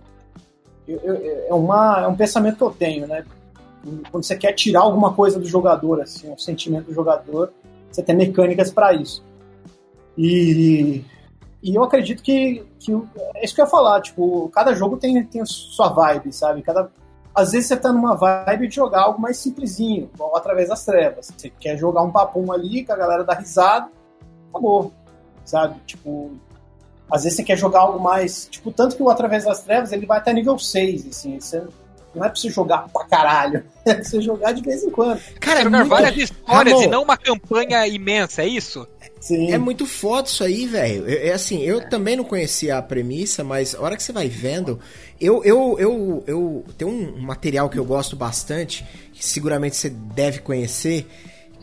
Eu, eu, é, uma, é um pensamento que eu tenho, né? Quando você quer tirar alguma coisa do jogador, assim, um sentimento do jogador, você tem mecânicas para isso. E, e eu acredito que, que é isso que eu ia falar, tipo, cada jogo tem, tem sua vibe, sabe? Cada, às vezes você tá numa vibe de jogar algo mais simplesinho, igual através das trevas. Você quer jogar um papum ali, que a galera dá risada, acabou. Sabe? Tipo, às vezes você quer jogar algo mais. Tipo, tanto que o Através das Trevas ele vai até nível 6, assim. Você não é pra você jogar pra caralho. [LAUGHS] É pra você jogar de vez em quando. Cara, é muito... várias histórias Ramon, e não uma campanha imensa, é isso? Sim. É muito foda isso aí, velho. É, é, assim, eu é. também não conhecia a premissa, mas a hora que você vai vendo. Eu, eu, eu, eu. Tem um material que eu gosto bastante, que seguramente você deve conhecer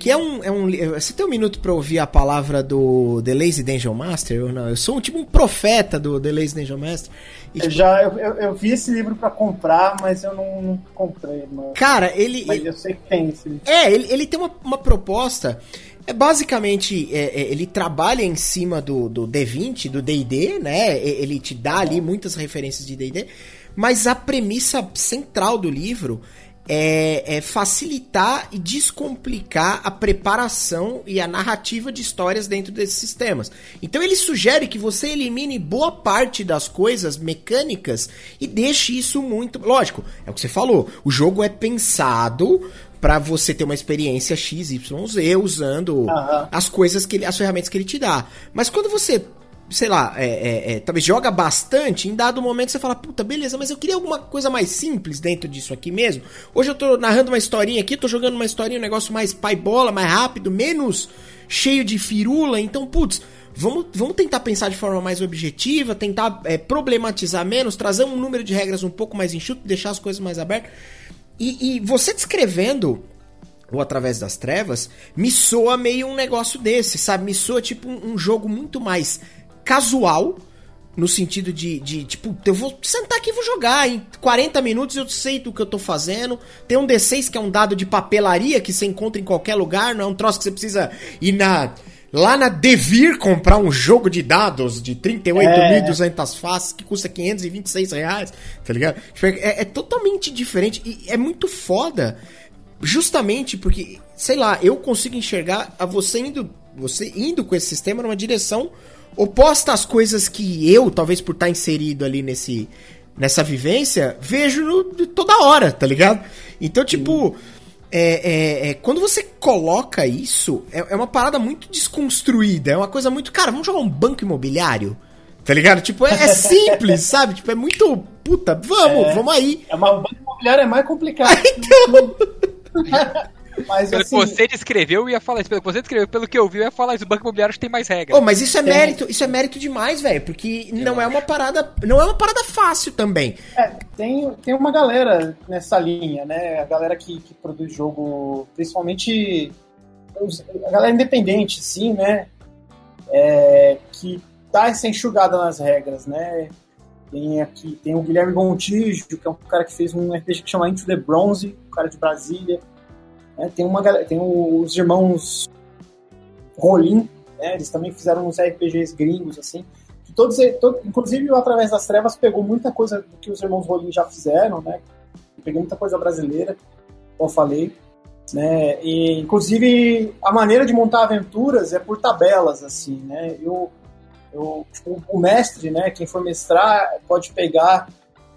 que é um, é um. Você tem um minuto pra ouvir a palavra do The Lazy Dungeon Master? Ou não? Eu sou tipo um profeta do The Lazy Dungeon Master. E, tipo, eu já eu, eu, eu, vi esse livro para comprar, mas eu não, não comprei, mano. Cara, ele. Mas eu sei que tem esse livro. É, ele, ele tem uma, uma proposta. É basicamente, é, é, ele trabalha em cima do, do D20, do D&D, né? Ele te dá ali muitas referências de D&D, mas a premissa central do livro é, é, facilitar e descomplicar a preparação e a narrativa de histórias dentro desses sistemas. Então ele sugere que você elimine boa parte das coisas mecânicas e deixe isso muito. Lógico, é o que você falou. O jogo é pensado para você ter uma experiência XYZ usando uhum. as coisas que ele, as ferramentas que ele te dá. Mas quando você sei lá, é, é, é, talvez joga bastante, em dado momento você fala, puta, beleza, mas eu queria alguma coisa mais simples dentro disso aqui mesmo. Hoje eu tô narrando uma historinha aqui, tô jogando uma historinha, um negócio mais pai bola, mais rápido, menos cheio de firula, então, putz, vamos, vamos tentar pensar de forma mais objetiva, tentar é, problematizar menos, trazer um número de regras um pouco mais enxuto, deixar as coisas mais abertas. E, e você descrevendo ou através das trevas, me soa meio um negócio desse, sabe? Me soa tipo um, um jogo muito mais casual, no sentido de, de, tipo, eu vou sentar aqui e vou jogar. Em 40 minutos eu sei do que eu tô fazendo. Tem um D6 que é um dado de papelaria que você encontra em qualquer lugar, não é um troço que você precisa ir na. Lá na Devir comprar um jogo de dados de 38.200 é. faces que custa 526 reais, tá ligado? Tipo, é, é totalmente diferente e é muito foda. Justamente porque, sei lá, eu consigo enxergar a você indo, você indo com esse sistema numa direção oposta às coisas que eu, talvez por estar inserido ali nesse nessa vivência, vejo toda hora, tá ligado? Então, tipo, é, é, é, quando você coloca isso, é, é, uma parada muito desconstruída, é uma coisa muito. Cara, vamos jogar um banco imobiliário? Tá ligado? Tipo, é, é simples, [LAUGHS] sabe? Tipo, é muito. Puta, vamos, é. vamos aí. É uma, o banco imobiliário é mais complicado. [LAUGHS] então. [LAUGHS] Mas, pelo assim... que você descreveu, eu ia falar isso. Pelo que você descreveu, pelo que eu vi, eu ia falar isso. O banco imobiliário tem mais regras. Oh, mas isso é tem. mérito, isso é mérito demais, velho. Porque eu não acho. é uma parada. Não é uma parada fácil também. É, tem, tem uma galera nessa linha, né? A galera que, que produz jogo, principalmente a galera independente, sim, né? É, que dá essa enxugada nas regras, né? Tem aqui, tem o Guilherme Gontijo, que é um cara que fez um RPG que chama Into the Bronze, um cara de Brasília. É, tem uma tem os irmãos Rolim, né, eles também fizeram uns RPGs gringos, assim. Que todos, todo, inclusive Através das Trevas pegou muita coisa do que os irmãos Rolim já fizeram, né? Pegou muita coisa brasileira. como eu falei. Né? E, inclusive, a maneira de montar aventuras é por tabelas, assim, né? Eu, eu, tipo, o mestre, né, quem for mestrar, pode pegar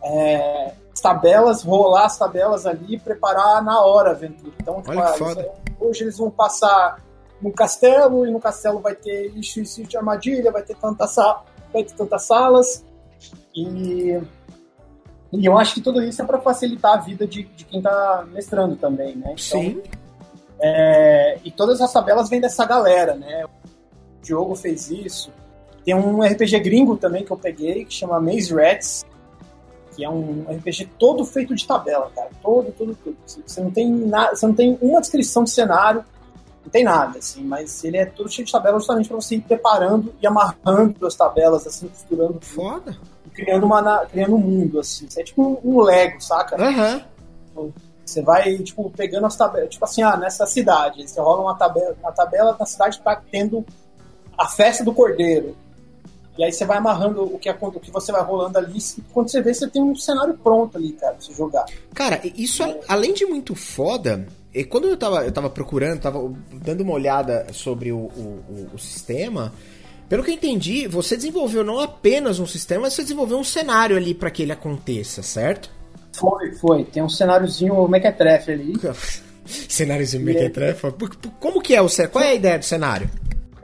é, tabelas, rolar as tabelas ali e preparar na hora a aventura. Então, tipo, ah, hoje eles vão passar no castelo, e no castelo vai ter isso, isso de armadilha, vai ter, tanta vai ter tantas salas. E, e eu acho que tudo isso é para facilitar a vida de, de quem está mestrando também, né? Então, Sim. É, e todas as tabelas vêm dessa galera, né? O Diogo fez isso. Tem um RPG gringo também que eu peguei, que chama Maze Rats, que é um RPG todo feito de tabela, cara. Todo, todo, tudo. Você não tem nada, você não tem uma descrição de cenário, não tem nada, assim, mas ele é todo cheio de tabelas justamente para você ir preparando e amarrando as tabelas, assim, costurando. Foda. E criando, uma, criando um mundo, assim. Você é tipo um, Lego, saca? Uhum. Você vai, tipo, pegando as tabelas. Tipo assim, ah, nessa cidade. Você rola uma tabela, uma tabela na cidade para tendo a festa do cordeiro. E aí você vai amarrando o que, o que você vai rolando ali. E quando você vê, você tem um cenário pronto ali, cara, pra você jogar. Cara, isso é. além de muito foda. E quando eu tava, eu tava procurando, tava dando uma olhada sobre o, o, o sistema. Pelo que eu entendi, você desenvolveu não apenas um sistema, mas você desenvolveu um cenário ali para que ele aconteça, certo? Foi, foi. Tem um cenáriozinho mequetrefe ali. [LAUGHS] cenáriozinho mequetrefe? Como que é o cenário? Qual é a ideia do cenário?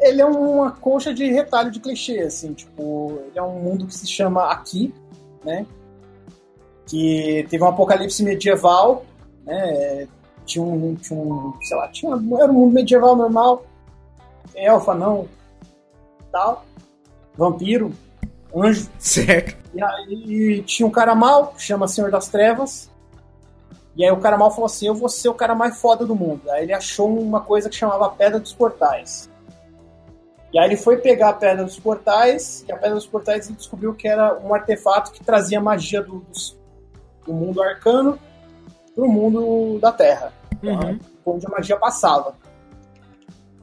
Ele é uma coxa de retalho de clichê, assim, tipo, ele é um mundo que se chama Aqui, né? Que teve um apocalipse medieval, né? Tinha um, tinha um sei lá, tinha, era um mundo medieval normal, elfa não, tal, vampiro, anjo. [LAUGHS] Certo. E aí tinha um cara mal, que chama Senhor das Trevas. E aí o cara mal falou assim: Eu vou ser o cara mais foda do mundo. Aí ele achou uma coisa que chamava Pedra dos Portais. E aí ele foi pegar a Pedra dos Portais, e a Pedra dos Portais ele descobriu que era um artefato que trazia magia do, do mundo arcano para o mundo da Terra, uhum. onde a magia passava.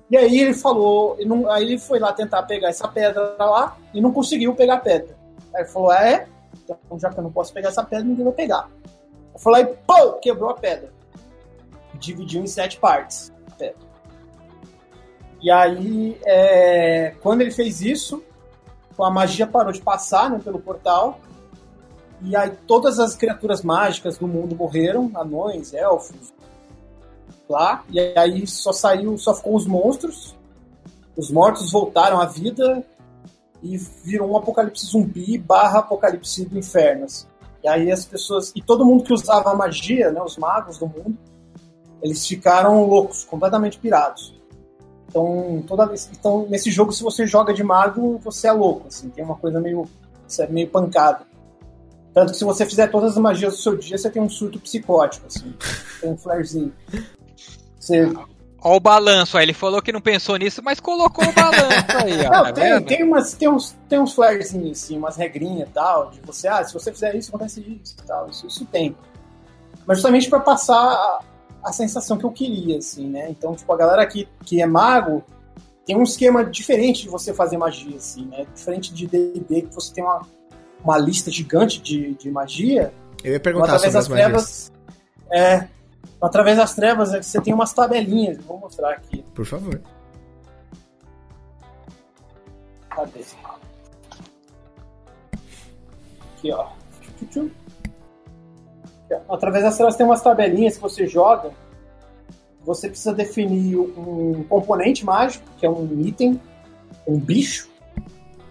E aí ele falou, ele não, aí ele foi lá tentar pegar essa pedra lá e não conseguiu pegar a pedra. Aí ele falou, ah, é? Então já que eu não posso pegar essa pedra, ninguém vai pegar. Eu falei, pô, quebrou a pedra. Dividiu em sete partes a pedra. E aí, é, quando ele fez isso, a magia parou de passar né, pelo portal. E aí todas as criaturas mágicas do mundo morreram, anões, elfos, lá, e aí só saiu, só ficou os monstros, os mortos voltaram à vida e virou um apocalipse zumbi barra apocalipse do inferno. Assim. E aí as pessoas, e todo mundo que usava magia, né, os magos do mundo, eles ficaram loucos, completamente pirados. Então, toda vez, então, nesse jogo, se você joga de mago, você é louco, assim, tem uma coisa meio, é meio pancada. Tanto que se você fizer todas as magias do seu dia, você tem um surto psicótico, assim, [LAUGHS] tem um flarezinho. Você... Olha o balanço, aí ele falou que não pensou nisso, mas colocou o balanço aí, ó. [LAUGHS] Não, tá tem, tem, umas, tem, uns, tem uns flarezinhos, assim, umas regrinhas e tal, de você, ah, se você fizer isso, acontece isso e tal, isso, isso tem. Mas justamente para passar a, sensação que eu queria, assim, né? Então, tipo, a galera que, que é mago tem um esquema diferente de você fazer magia, assim, né? Diferente de D&D, que você tem uma, uma lista gigante de, de magia. Eu ia perguntar sobre as trevas, É, Através das trevas, você tem umas tabelinhas. Vou mostrar aqui. Por favor. Cadê? Aqui, ó. Através das trevas tem umas tabelinhas que você joga. Você precisa definir um componente mágico, que é um item, um bicho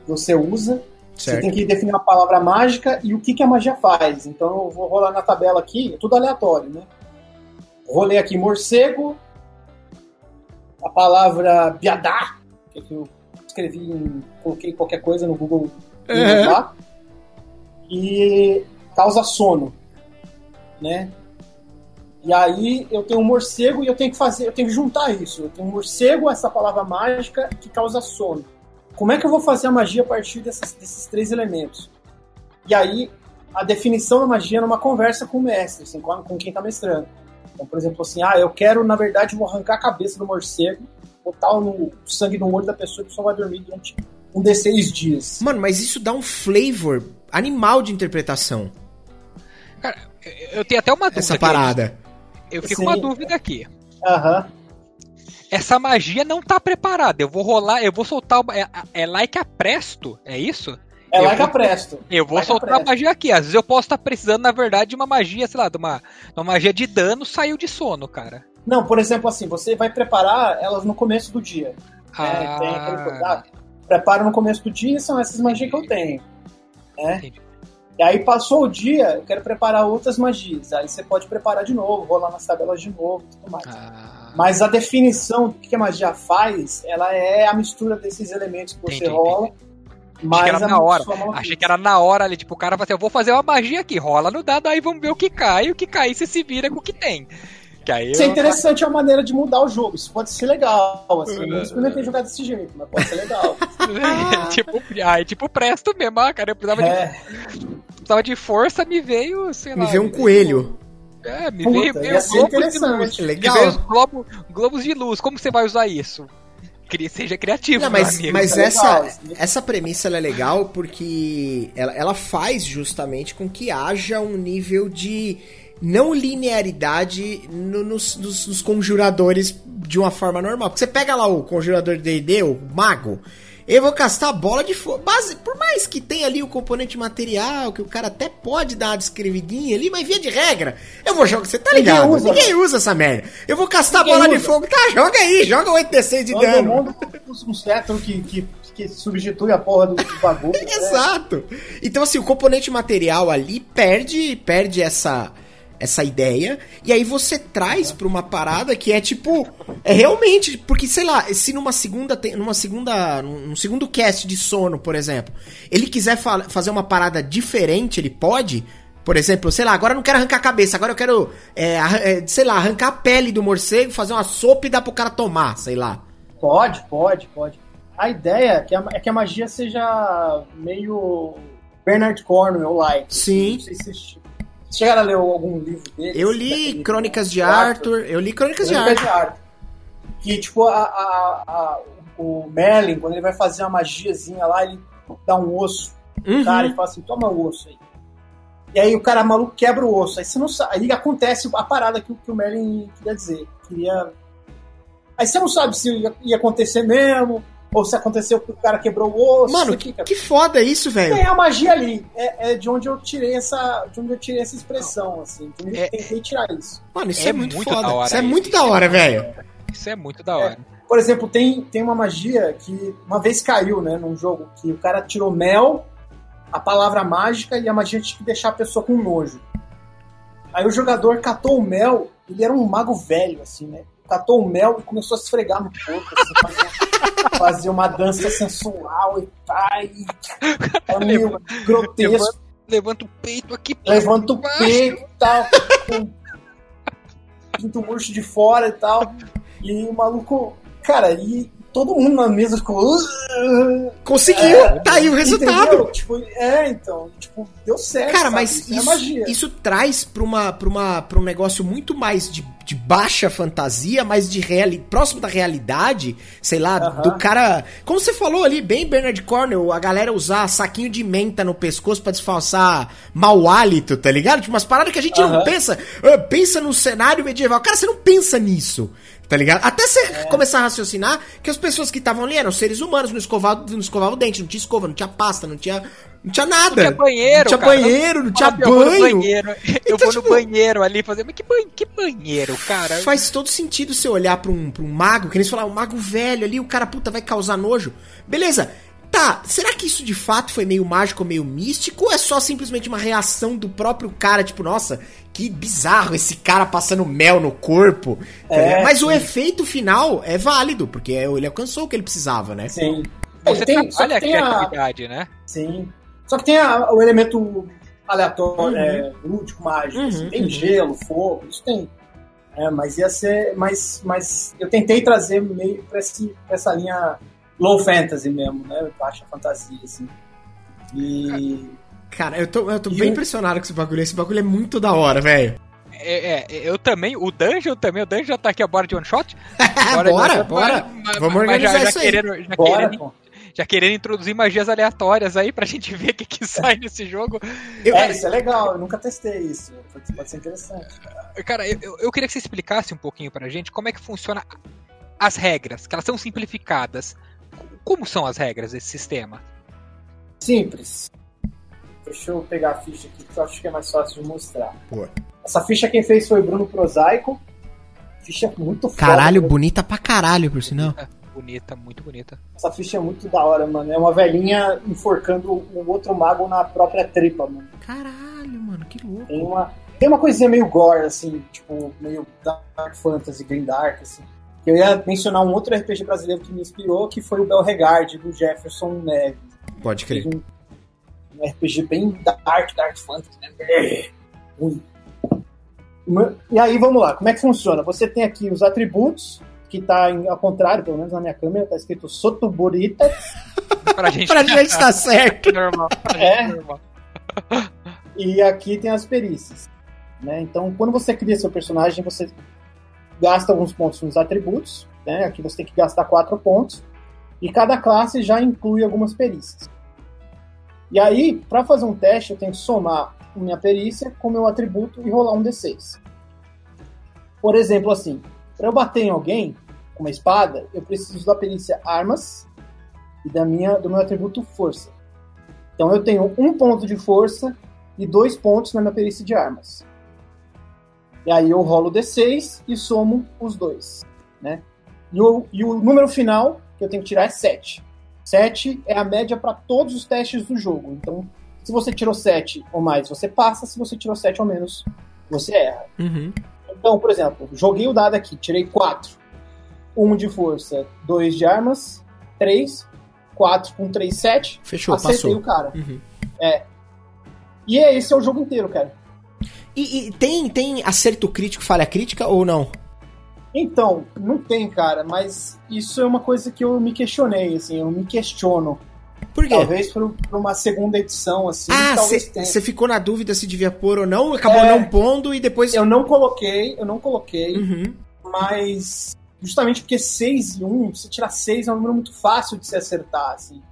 que você usa. Certo. Você tem que definir uma palavra mágica e o que, que a magia faz. Então eu vou rolar na tabela aqui, é tudo aleatório, né? rolei aqui morcego, a palavra biadá, que eu escrevi, em, coloquei qualquer coisa no Google uhum. e causa sono, né? E aí eu tenho um morcego e eu tenho que fazer, eu tenho que juntar isso. Eu tenho um morcego, essa palavra mágica que causa sono. Como é que eu vou fazer a magia a partir desses, desses três elementos? E aí a definição da magia é numa conversa com o mestre, assim, com, com quem está mestrando. Então, por exemplo, assim, ah, eu quero, na verdade, vou arrancar a cabeça do morcego, botar no sangue no olho da pessoa e a pessoa vai dormir durante um de seis dias. Mano, mas isso dá um flavor animal de interpretação. Cara, eu tenho até uma dúvida. Essa parada. eu fico Sim. com uma dúvida aqui. Aham. Essa magia não tá preparada. Eu vou rolar, eu vou soltar. É, é like a presto, é isso? É Eu que vou- apresto. Eu vou Like a soltar a presto. magia aqui. Às vezes eu posso estar precisando, na verdade, de uma magia, sei lá, de uma, de uma magia de dano saiu de sono, cara. Não, por exemplo, assim, você vai preparar elas no começo do dia. É, tem aquele Ah. Preparo no começo do dia, são essas magias que eu tenho. Né? Entendi. E aí passou o dia, eu quero preparar outras magias. Aí você pode preparar de novo, rolar nas tabelas de novo e tudo mais. ah, Mas a definição do que a magia faz, ela é a mistura desses elementos que você Entendi, rola. que Mais era a na hora. maluquice. Achei que era na hora ali, tipo, o cara fala assim, eu vou fazer uma magia aqui, rola no dado, aí vamos ver o que cai, o que cai você se vira com o que tem. Que aí Isso é interessante, é uma maneira de mudar o jogo. Isso pode ser legal. Assim, É. eu não experimentei jogar desse jeito, mas pode ser legal. [LAUGHS] tipo, ah, é tipo presto mesmo, ah, cara, eu precisava, É, de, precisava de força, me veio, sei Me lá. vê um coelho. É, me Puta, veio, veio ser globos de interessante. luz. Me Legal. veio os globo- globos de luz. Como você vai usar isso? Seja criativo, Não, mas, amigo. mas é essa, legal, essa premissa ela é legal porque ela, ela faz justamente com que haja um nível de não linearidade no- nos, nos- nos conjuradores de uma forma normal. Porque você pega lá o conjurador de D&D, o mago, eu vou castar a bola de fogo. Por mais que tenha ali o componente material, que o cara até pode dar uma descrevidinha ali, mas via de regra, eu vou jogar, você tá Ninguém ligado? usa, Ninguém usa essa merda. Eu vou castar Ninguém a bola de usa. fogo, tá, joga aí, joga 8d6 de todo dano. mundo um cetro que, que, que substitui a porra do, do bagulho. [LAUGHS] né? Exato. Então, assim, o componente material ali perde, perde essa, essa ideia. E aí você traz pra uma parada que é tipo. É realmente. Porque, sei lá, se numa segunda. Numa segunda. Num segundo cast de sono, por exemplo, ele quiser fa- fazer uma parada diferente, ele pode. Por exemplo, sei lá, agora eu não quero arrancar a cabeça, agora eu quero, é, é, sei lá, arrancar a pele do morcego, fazer uma sopa e dar pro cara tomar, sei lá. Pode, pode, pode. A ideia é que a, é que a magia seja meio Bernard Cornwell-like. Sim. Não sei se chegaram a ler algum livro dele. Eu li Crônicas de do Arthur, eu li Crônicas de Crônicas Arthur. de Arthur. Que, tipo, a, a- a- o Merlin, quando ele vai fazer uma magiazinha lá, ele dá um osso Uhum. cara e fala assim: toma o osso aí. E aí o cara maluco quebra o osso. Aí você não sabe. Aí acontece a parada que, o- que o Merlin queria dizer. Queria. Aí você não sabe se ia, ia acontecer mesmo, ou se aconteceu porque o cara quebrou o osso. Mano, que, fica- que foda isso, velho. Tem a magia ali. É, é de onde eu tirei essa. De onde eu tirei essa expressão, assim. Então, eu É- tentei tirar isso. Mano, isso É é, muito, muito foda. da hora isso é isso. muito da hora, velho. Isso é muito da hora. Por exemplo, tem, tem uma magia que uma vez caiu, né, num jogo, que o cara tirou mel, a palavra mágica e a magia tinha que deixar a pessoa com nojo. Aí o jogador catou o mel, ele era um mago velho, assim, né? Catou o mel e começou a esfregar no corpo, assim, [LAUGHS] fazer, uma dança sensual e tal. E, [LAUGHS] é meio grotesco. Levanta o peito aqui. Levanta o baixo. peito e tal, com pinto murcho de fora e tal. E o maluco, cara, e todo mundo na mesa ficou. "Uh", Conseguiu, É, tá aí o resultado. Tipo, é, então, tipo, deu certo. Cara, sabe? mas isso, é isso, magia. isso traz pra, uma, pra, uma, pra um negócio muito mais de, de baixa fantasia, mas de reali próximo da realidade, sei lá, Aham. do cara. Como você falou ali, bem Bernard Cornell, a galera usar saquinho de menta no pescoço pra disfarçar mau hálito, tá ligado? Tipo, umas paradas que a gente não Aham. pensa. ah, pensa num cenário medieval. Cara, você não pensa nisso. Tá ligado? Até você É. começar a raciocinar que as pessoas que estavam ali eram seres humanos, não escovavam, não escovavam o dente, não tinha escova, não tinha pasta, não tinha. Não tinha nada. Não tinha banheiro, Não tinha cara. banheiro, não tinha Fala, Eu vou no banho. banheiro. [LAUGHS] Eu Então, vou tipo, no banheiro ali fazer. Mas que, banho, que banheiro, cara? Faz todo sentido você olhar pra um, pra um mago, que eles falaram, um mago velho ali, o cara, puta, vai causar nojo. Beleza. Tá, será que isso de fato foi meio mágico, meio místico, ou é só simplesmente uma reação do próprio cara, tipo, nossa, que bizarro esse cara passando mel no corpo. tá É? Mas o sim. efeito final é válido, porque ele alcançou o que ele precisava, né? Sim. Você Tem- trabalha tem a- criatividade, né? Sim. Só que tem a- o elemento aleatório, Uhum. é, lúdico, mágico. Uhum, assim. Tem uhum. gelo, fogo, isso tem. É, mas ia ser. Mas, mas eu tentei trazer meio pra, esse, pra essa linha low fantasy mesmo, né? Baixa fantasia, assim. E. Cara, eu tô, eu tô E bem o- impressionado com esse bagulho. Esse bagulho é muito da hora, velho. É, é, eu também, o Dungeon também, o Dungeon já tá aqui a bora de one shot. [LAUGHS] bora, shot, bora. mas- Vamos mas organizar já, já isso aí. querendo, já Bora, querendo, já querendo introduzir magias aleatórias aí pra gente ver o que, que sai nesse jogo. Eu, é, isso é legal, eu nunca testei isso. Pode ser interessante. Cara, eu, eu queria que você explicasse um pouquinho pra gente como é que funciona as regras, que elas são simplificadas. Como são as regras desse sistema? Simples. Deixa eu pegar a ficha aqui, que eu acho que é mais fácil de mostrar. Pô. Essa ficha quem fez foi Bruno Prosaico. Ficha muito foda. Caralho, né? bonita pra caralho, por sinal. É, bonita, muito bonita. Essa ficha é muito da hora, mano. É uma velhinha enforcando um outro mago na própria tripa, mano. Caralho, mano, que louco. Tem uma, tem uma coisinha meio gore, assim, tipo, meio Dark Fantasy, Green Dark, assim. Eu ia mencionar um outro RPG brasileiro que me inspirou, que foi o Belregard, do Jefferson Neves. Pode crer. Um, um RPG bem dark, dark fantasy, né? E aí, vamos lá. Como é que funciona? Você tem aqui os atributos, que tá em, ao contrário, pelo menos na minha câmera, tá escrito Sotoborita. [LAUGHS] pra gente, pra gente tá [LAUGHS] certo. normal. É. Normal. e aqui tem as perícias. Né? Então, quando você cria seu personagem, você gasta alguns pontos nos atributos. Né? Aqui você tem que gastar quatro pontos. E cada classe já inclui algumas perícias. E aí, para fazer um teste, eu tenho que somar minha perícia com meu atributo e rolar um D6. Por exemplo, assim, para eu bater em alguém com uma espada, eu preciso da perícia armas e da minha, do meu atributo força. Então eu tenho um ponto de força e dois pontos na minha perícia de armas. E aí eu rolo D6 e somo os dois. Né? E, o, e o número final que eu tenho que tirar é 7. 7 é a média para todos os testes do jogo. Então, se você tirou 7 ou mais, você passa. Se você tirou 7 ou menos, você erra. Uhum. Então, por exemplo, joguei o dado aqui, tirei 4. 1 de força, 2 de armas, 3. 4 com 3, 7. Fechou, acertei passou. o cara. Uhum. É. E é, esse é o jogo inteiro, cara. E, e, tem, tem acerto crítico, falha crítica ou não? Então, não tem, cara, mas isso é uma coisa que eu me questionei, assim, eu me questiono. Por quê? Talvez por, por uma segunda edição, assim. Ah, você ficou na dúvida se devia pôr ou não, acabou é, não pondo e depois. Eu não coloquei, eu não coloquei, uhum. mas justamente porque 6 e 1, você tirar 6 é um número muito fácil de se acertar, assim.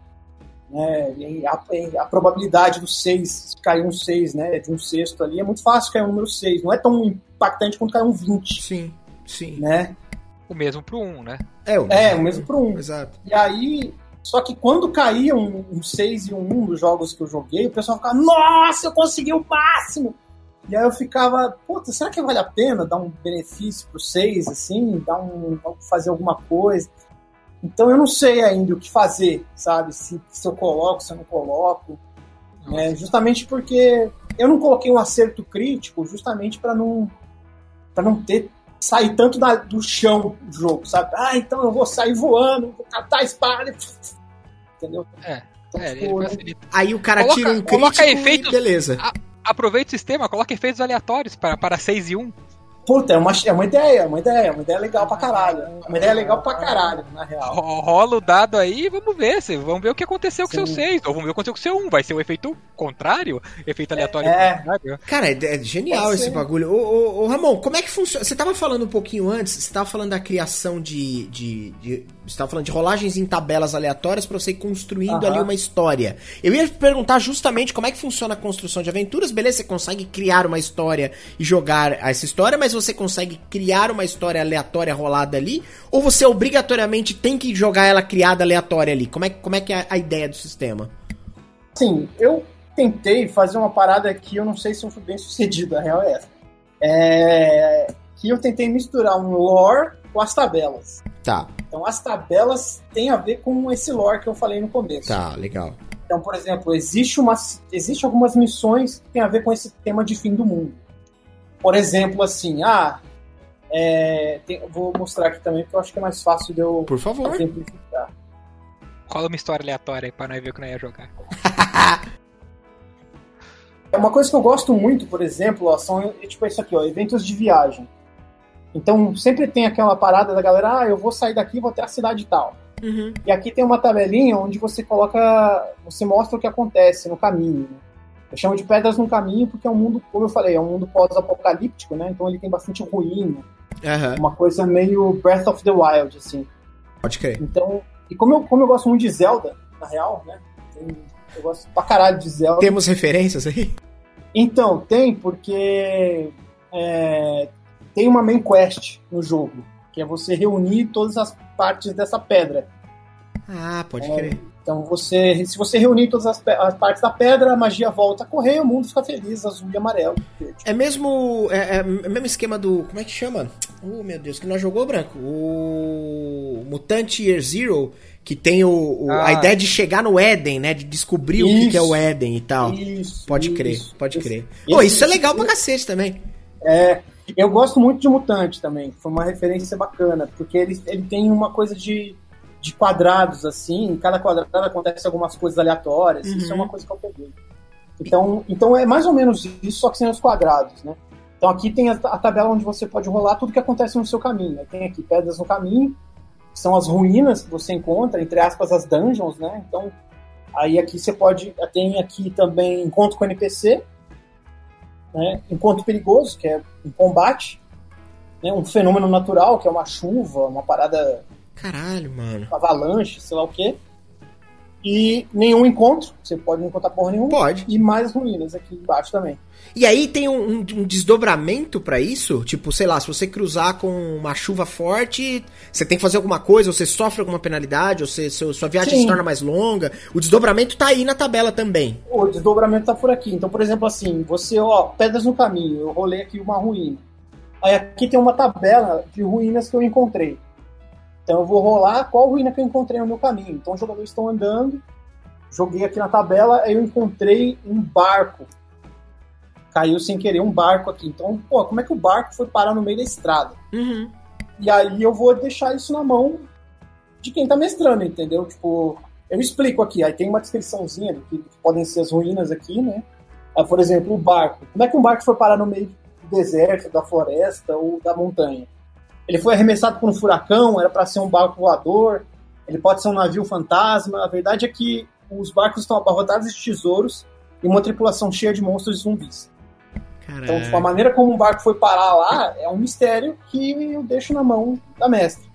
Né? A, a, probabilidade do 6 cair um 6, né? De um sexto ali, é muito fácil cair um número 6. Não é tão impactante quanto cair um 20. Sim, sim. Né? O mesmo pro 1, né? É, o mesmo, é, o mesmo pro 1. Exato. E aí, só que quando caía um, um 6 e um 1 dos jogos que eu joguei, o pessoal ficava, nossa, eu consegui o máximo! E aí eu ficava, puta, será que vale a pena dar um benefício pro 6, assim, dar um, fazer alguma coisa? Então eu não sei ainda o que fazer, sabe? Se, se eu coloco, se eu não coloco. Né? Justamente porque eu não coloquei um acerto crítico, justamente para não para não ter sair tanto da, do chão do jogo, sabe? Ah, então eu vou sair voando, vou catar a espada, [LAUGHS] entendeu? É. Então, é tipo, aí o cara coloca, tira um crítico coloca efeitos, beleza. A, aproveita o sistema, coloca efeitos aleatórios para, para 6 e 1. Puta, é uma, é uma ideia, é uma ideia, é uma ideia legal pra caralho. É uma ideia legal pra caralho, na real. Rola o dado aí e vamos ver. Vamos ver o que aconteceu Sim. com o seu 6. Ou vamos ver o que aconteceu com o seu 1. Vai ser o um efeito contrário? Efeito aleatório é. contrário? Cara, é, é genial esse bagulho. Ô, ô, ô, Ramon, como é que funciona? Você tava falando um pouquinho antes, você tava falando da criação de. de, de você tava falando de rolagens em tabelas aleatórias para você ir construindo uh -huh. ali uma história. Eu ia perguntar justamente como é que funciona a construção de aventuras. Beleza, você consegue criar uma história e jogar essa história, mas você consegue criar uma história aleatória rolada ali? Ou você obrigatoriamente tem que jogar ela criada aleatória ali? Como é, como é que é a ideia do sistema? Sim, eu tentei fazer uma parada que eu não sei se eu fui bem sucedido, a real é essa. É... Que eu tentei misturar um lore com as tabelas. Tá. Então as tabelas têm a ver com esse lore que eu falei no começo. Tá, legal. Então, por exemplo, existe, uma, existe algumas missões que têm a ver com esse tema de fim do mundo. Por exemplo, assim, ah, é, tem, vou mostrar aqui também, porque eu acho que é mais fácil de eu Por favor. simplificar. Cola uma história aleatória aí pra nós ver o que nós ia jogar. [LAUGHS] é uma coisa que eu gosto muito, por exemplo, ó, são tipo isso aqui, ó, eventos de viagem. Então sempre tem aquela parada da galera, ah, eu vou sair daqui, vou até a cidade tal. Uhum. E aqui tem uma tabelinha onde você coloca, você mostra o que acontece no caminho. Né? Eu chamo de pedras no caminho porque é um mundo, como eu falei, é um mundo pós-apocalíptico, né? Então ele tem bastante ruína, Uhum. Uma coisa meio Breath of the Wild, assim. Pode crer. Então, e como eu, como eu gosto muito de Zelda, na real, né? Eu gosto pra caralho de Zelda. Temos referências aí? Então, tem, porque é, tem uma main quest no jogo, que é você reunir todas as partes dessa pedra. Ah, pode É, crer. Então, você, se você reunir todas as, as partes da pedra, a magia volta a correr e o mundo fica feliz, azul e amarelo. verde. É mesmo. É, é o mesmo esquema do. Como é que chama? Oh, meu Deus, que nós jogou, Branco? O. Mutante Year Zero, que tem o, o- a Ah. ideia de chegar no Éden, né? De descobrir o que, Isso. é o Éden e tal. Isso, Pode crer, isso. pode crer. esse- Pô, isso é esse- legal pra cacete também. É, eu gosto muito de Mutante também. Foi uma referência bacana, porque ele, ele tem uma coisa de, de quadrados, assim. Em cada quadrado acontece algumas coisas aleatórias. Isso é Uhum. uma coisa que eu peguei. Então, então é mais ou menos isso, só que sem os quadrados, né? Então aqui tem a, a tabela onde você pode rolar tudo que acontece no seu caminho. Tem aqui pedras no caminho, que são as ruínas que você encontra, entre aspas, as dungeons, né? Então, aí aqui você pode. Tem aqui também encontro com NPC, né? Encontro perigoso, que é um combate, né? um fenômeno natural, que é uma chuva, uma parada Caralho, mano. avalanche, sei lá o quê. E nenhum encontro, você pode não encontrar porra nenhuma. Pode. E mais ruínas aqui embaixo também. E aí tem um, um- um desdobramento pra isso? Tipo, sei lá, se você cruzar com uma chuva forte, você tem que fazer alguma coisa, ou você sofre alguma penalidade, ou você, seu- sua viagem Sim. se torna mais longa. O desdobramento tá aí na tabela também. O desdobramento tá por aqui. Então, por exemplo, assim, você, ó, pedras no caminho, eu rolei aqui uma ruína. Aí aqui tem uma tabela de ruínas que eu encontrei. Então eu vou rolar qual ruína que eu encontrei no meu caminho. Então os jogadores estão andando, joguei aqui na tabela, aí eu encontrei um barco. Caiu sem querer um barco aqui. Então, pô, como é que o barco foi parar no meio da estrada? Uhum. E aí eu vou deixar isso na mão de quem tá mestrando, entendeu? Tipo, eu explico aqui, aí tem uma descriçãozinha do que podem ser as ruínas aqui, né? Aí, por exemplo, o barco. Como é que um barco foi parar no meio do deserto, da floresta ou da montanha? Ele foi arremessado por um furacão, era para ser um barco voador, ele pode ser um navio fantasma. A verdade é que os barcos estão abarrotados de tesouros e uma tripulação cheia de monstros e zumbis. Então, tipo, a maneira como um barco foi parar lá é um mistério que eu deixo na mão da mestre.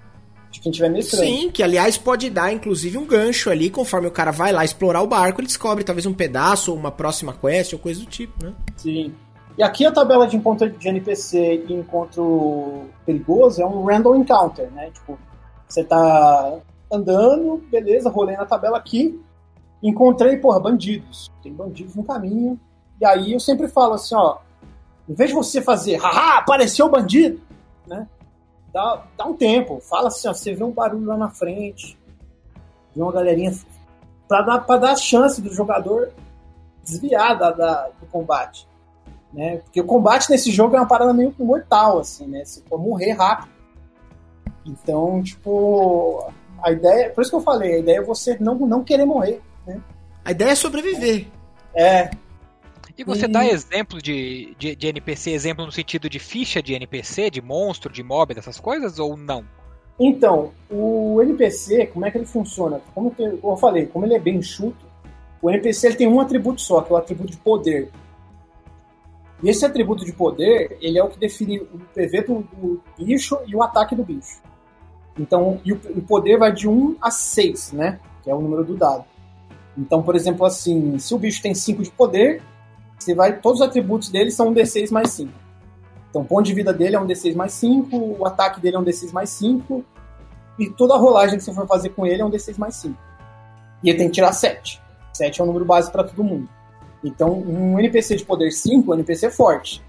De quem estiver mestrando. Sim, que aliás pode dar inclusive um gancho ali, conforme o cara vai lá explorar o barco, ele descobre talvez um pedaço ou uma próxima quest ou coisa do tipo, né? Sim. E aqui a tabela de encontro de NPC e encontro perigoso é um random encounter, né? Tipo, você tá andando, beleza, rolei na tabela aqui, encontrei, porra, bandidos. Tem bandidos no caminho. E aí eu sempre falo assim, ó, em vez de você fazer, haha, apareceu bandido, né? Dá, dá um tempo, fala assim, ó, você vê um barulho lá na frente, vê uma galerinha pra dar, pra dar a chance do jogador desviar da, da- do combate. Né? Porque o combate nesse jogo é uma parada meio mortal, assim, né? Você pode morrer rápido. Então, tipo, a ideia. Por isso que eu falei, a ideia é você não, não querer morrer. A ideia é sobreviver. É, E você Hum. dá exemplo de, de, de NPC, exemplo no sentido de ficha de NPC, de monstro, de mob, dessas coisas, ou não? Então, o NPC, como é que ele funciona? Como eu falei, como ele é bem enxuto, o NPC ele tem um atributo só, que é o atributo de poder. E esse atributo de poder, ele é o que define o PV do, do bicho e o ataque do bicho. Então, e o, o poder vai de 1 a 6, né? Que é o número do dado. Então, por exemplo, assim, se o bicho tem 5 de poder, você vai, todos os atributos dele são um D6 mais 5. Então, o ponto de vida dele é um D6 mais 5, o ataque dele é um D6 mais 5, e toda a rolagem que você for fazer com ele é um D6 mais 5. E ele tem que tirar 7. 7 é o número base para todo mundo. Então, um NPC de poder 5 é um NPC forte.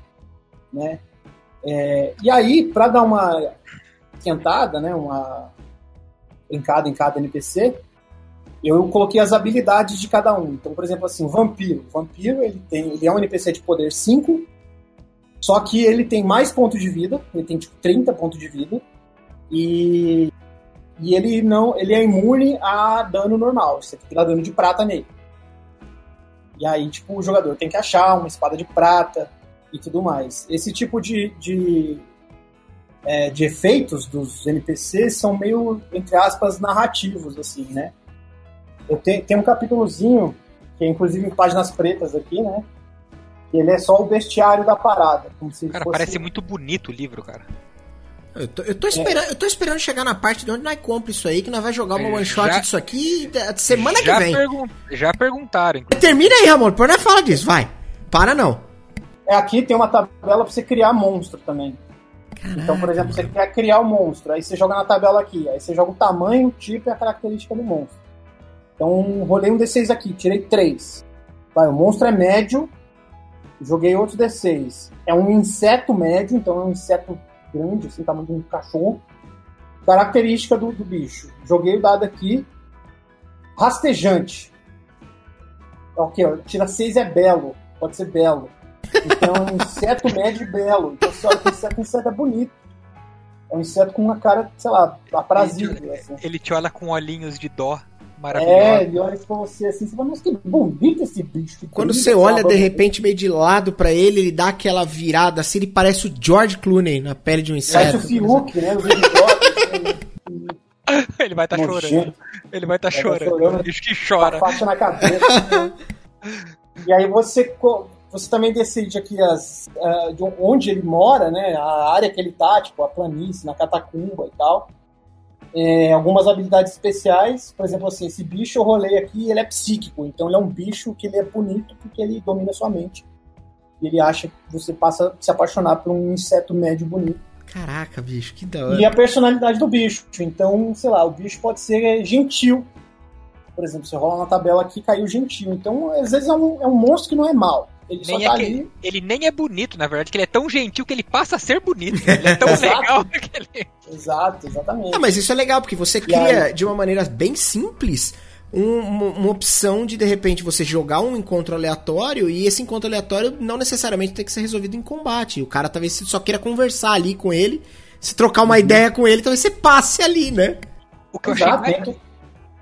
Né? É, e aí, para dar uma esquentada, né, uma brincada em cada NPC, eu coloquei as habilidades de cada um. Então, por exemplo, assim, o vampiro. O vampiro, ele, tem, ele é um NPC de poder 5, só que ele tem mais pontos de vida, ele tem tipo 30 pontos de vida, e, e ele não ele é imune a dano normal, você tem que dar dano de prata nele. E aí, tipo, o jogador tem que achar uma espada de prata e tudo mais. Esse tipo de, de, é, de efeitos dos NPCs são meio, entre aspas, narrativos, assim, né? Eu tenho, tem um capítulozinho, que é inclusive em páginas pretas aqui, né? Ele é só o bestiário da parada. Como se Cara, fosse... parece muito bonito o livro, cara. Eu tô, eu tô esperando, eu tô esperando chegar na parte de onde nós compra isso aí, que nós vai jogar uma É, one shot já- disso aqui da- semana que vem. pergun- já perguntaram, inclusive. Termina aí, Ramon, por nós falar disso, vai. Para não. É, aqui tem uma tabela pra você criar monstro também. Então, por exemplo, você quer criar o monstro, aí você joga na tabela aqui, aí você joga o tamanho, o tipo e a característica do monstro. Então, rolei um D6 aqui, tirei 3. Vai, o monstro é médio, joguei outro D6. É um inseto médio, então é um inseto grande, assim, tamanho de um cachorro. Característica do, do bicho. Joguei o dado aqui. Rastejante. É o que? Tira 6 é belo. Pode ser belo. Então é um inseto [LAUGHS] médio e belo. Então você olha que inseto, inseto é bonito. É um inseto com uma cara, sei lá, aprazível. Assim. Ele te olha com olhinhos de dó. É, Maravilhoso. ele olha pra você assim, você fala, nossa, que bonito esse bicho. Quando você olha de bonita." repente meio de lado pra ele, ele dá aquela virada assim, ele parece o George Clooney na pele de um Parece inseto. o Fiuk, né? [LAUGHS] Ele vai estar assim, chorando. Ele vai estar Vai tá chorando. chorando. Bicho que chora. faixa na cabeça. [LAUGHS] e aí você, você também decide aqui as, ah, de onde ele mora, né? A área que ele tá, tipo a planície, na catacumba e tal. É, algumas habilidades especiais, por exemplo, assim, esse bicho eu rolei aqui, ele é psíquico, então ele é um bicho que ele é bonito porque ele domina sua mente. E ele acha que você passa a se apaixonar por um inseto médio bonito. Caraca, bicho, que da hora. E a personalidade do bicho. Então, sei lá, o bicho pode ser gentil. Por exemplo, você rola na tabela aqui caiu gentil. Então, às vezes é um, é um monstro que não é mal. Ele Nem só é tá que- ali. Ele nem é bonito, na verdade, que ele é tão gentil que ele passa a ser bonito. [LAUGHS] Ele é tão Exato. legal que ele. Exato, exatamente. Ah, mas isso é legal, porque você E cria de uma maneira bem simples um- uma, uma opção de, de repente, você jogar um encontro aleatório e esse encontro aleatório não necessariamente tem que ser resolvido em combate. O cara talvez só queira conversar ali com ele, se trocar Uhum. uma ideia com ele, talvez você passe ali, né? O que eu achei mais-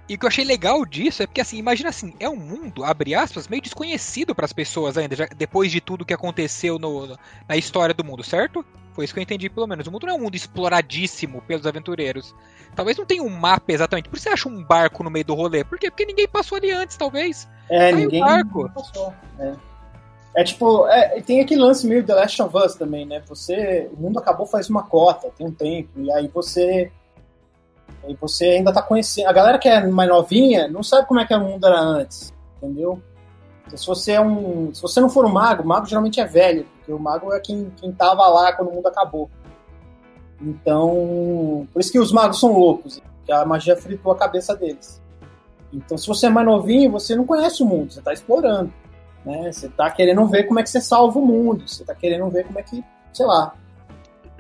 E o que eu achei legal disso é porque, assim, imagina assim, é um mundo, abre aspas, meio desconhecido para as pessoas ainda, já- depois de tudo que aconteceu no, na história do mundo, certo? Foi isso que eu entendi, pelo menos. O mundo não é um mundo exploradíssimo pelos aventureiros. Talvez não tenha um mapa exatamente. Por isso você acha um barco no meio do rolê? Por quê? Porque ninguém passou ali antes, talvez. É, Aí ninguém. barco. passou, É. É tipo, é, tem aquele lance meio The Last of Us também, né? Você. O mundo acabou faz uma cota, tem um tempo, e aí você. Aí você ainda tá conhecendo. A galera que é mais novinha não sabe como é que o mundo era antes, entendeu? Então, se você é um. Se você não for um mago, o mago geralmente é velho, porque o mago é quem, quem tava lá quando o mundo acabou. Então. Por isso que os magos são loucos, porque a magia fritou a cabeça deles. Então, se você é mais novinho, você não conhece o mundo, você tá explorando. Né? Você tá querendo ver como é que você salva o mundo, você tá querendo ver como é que, sei lá.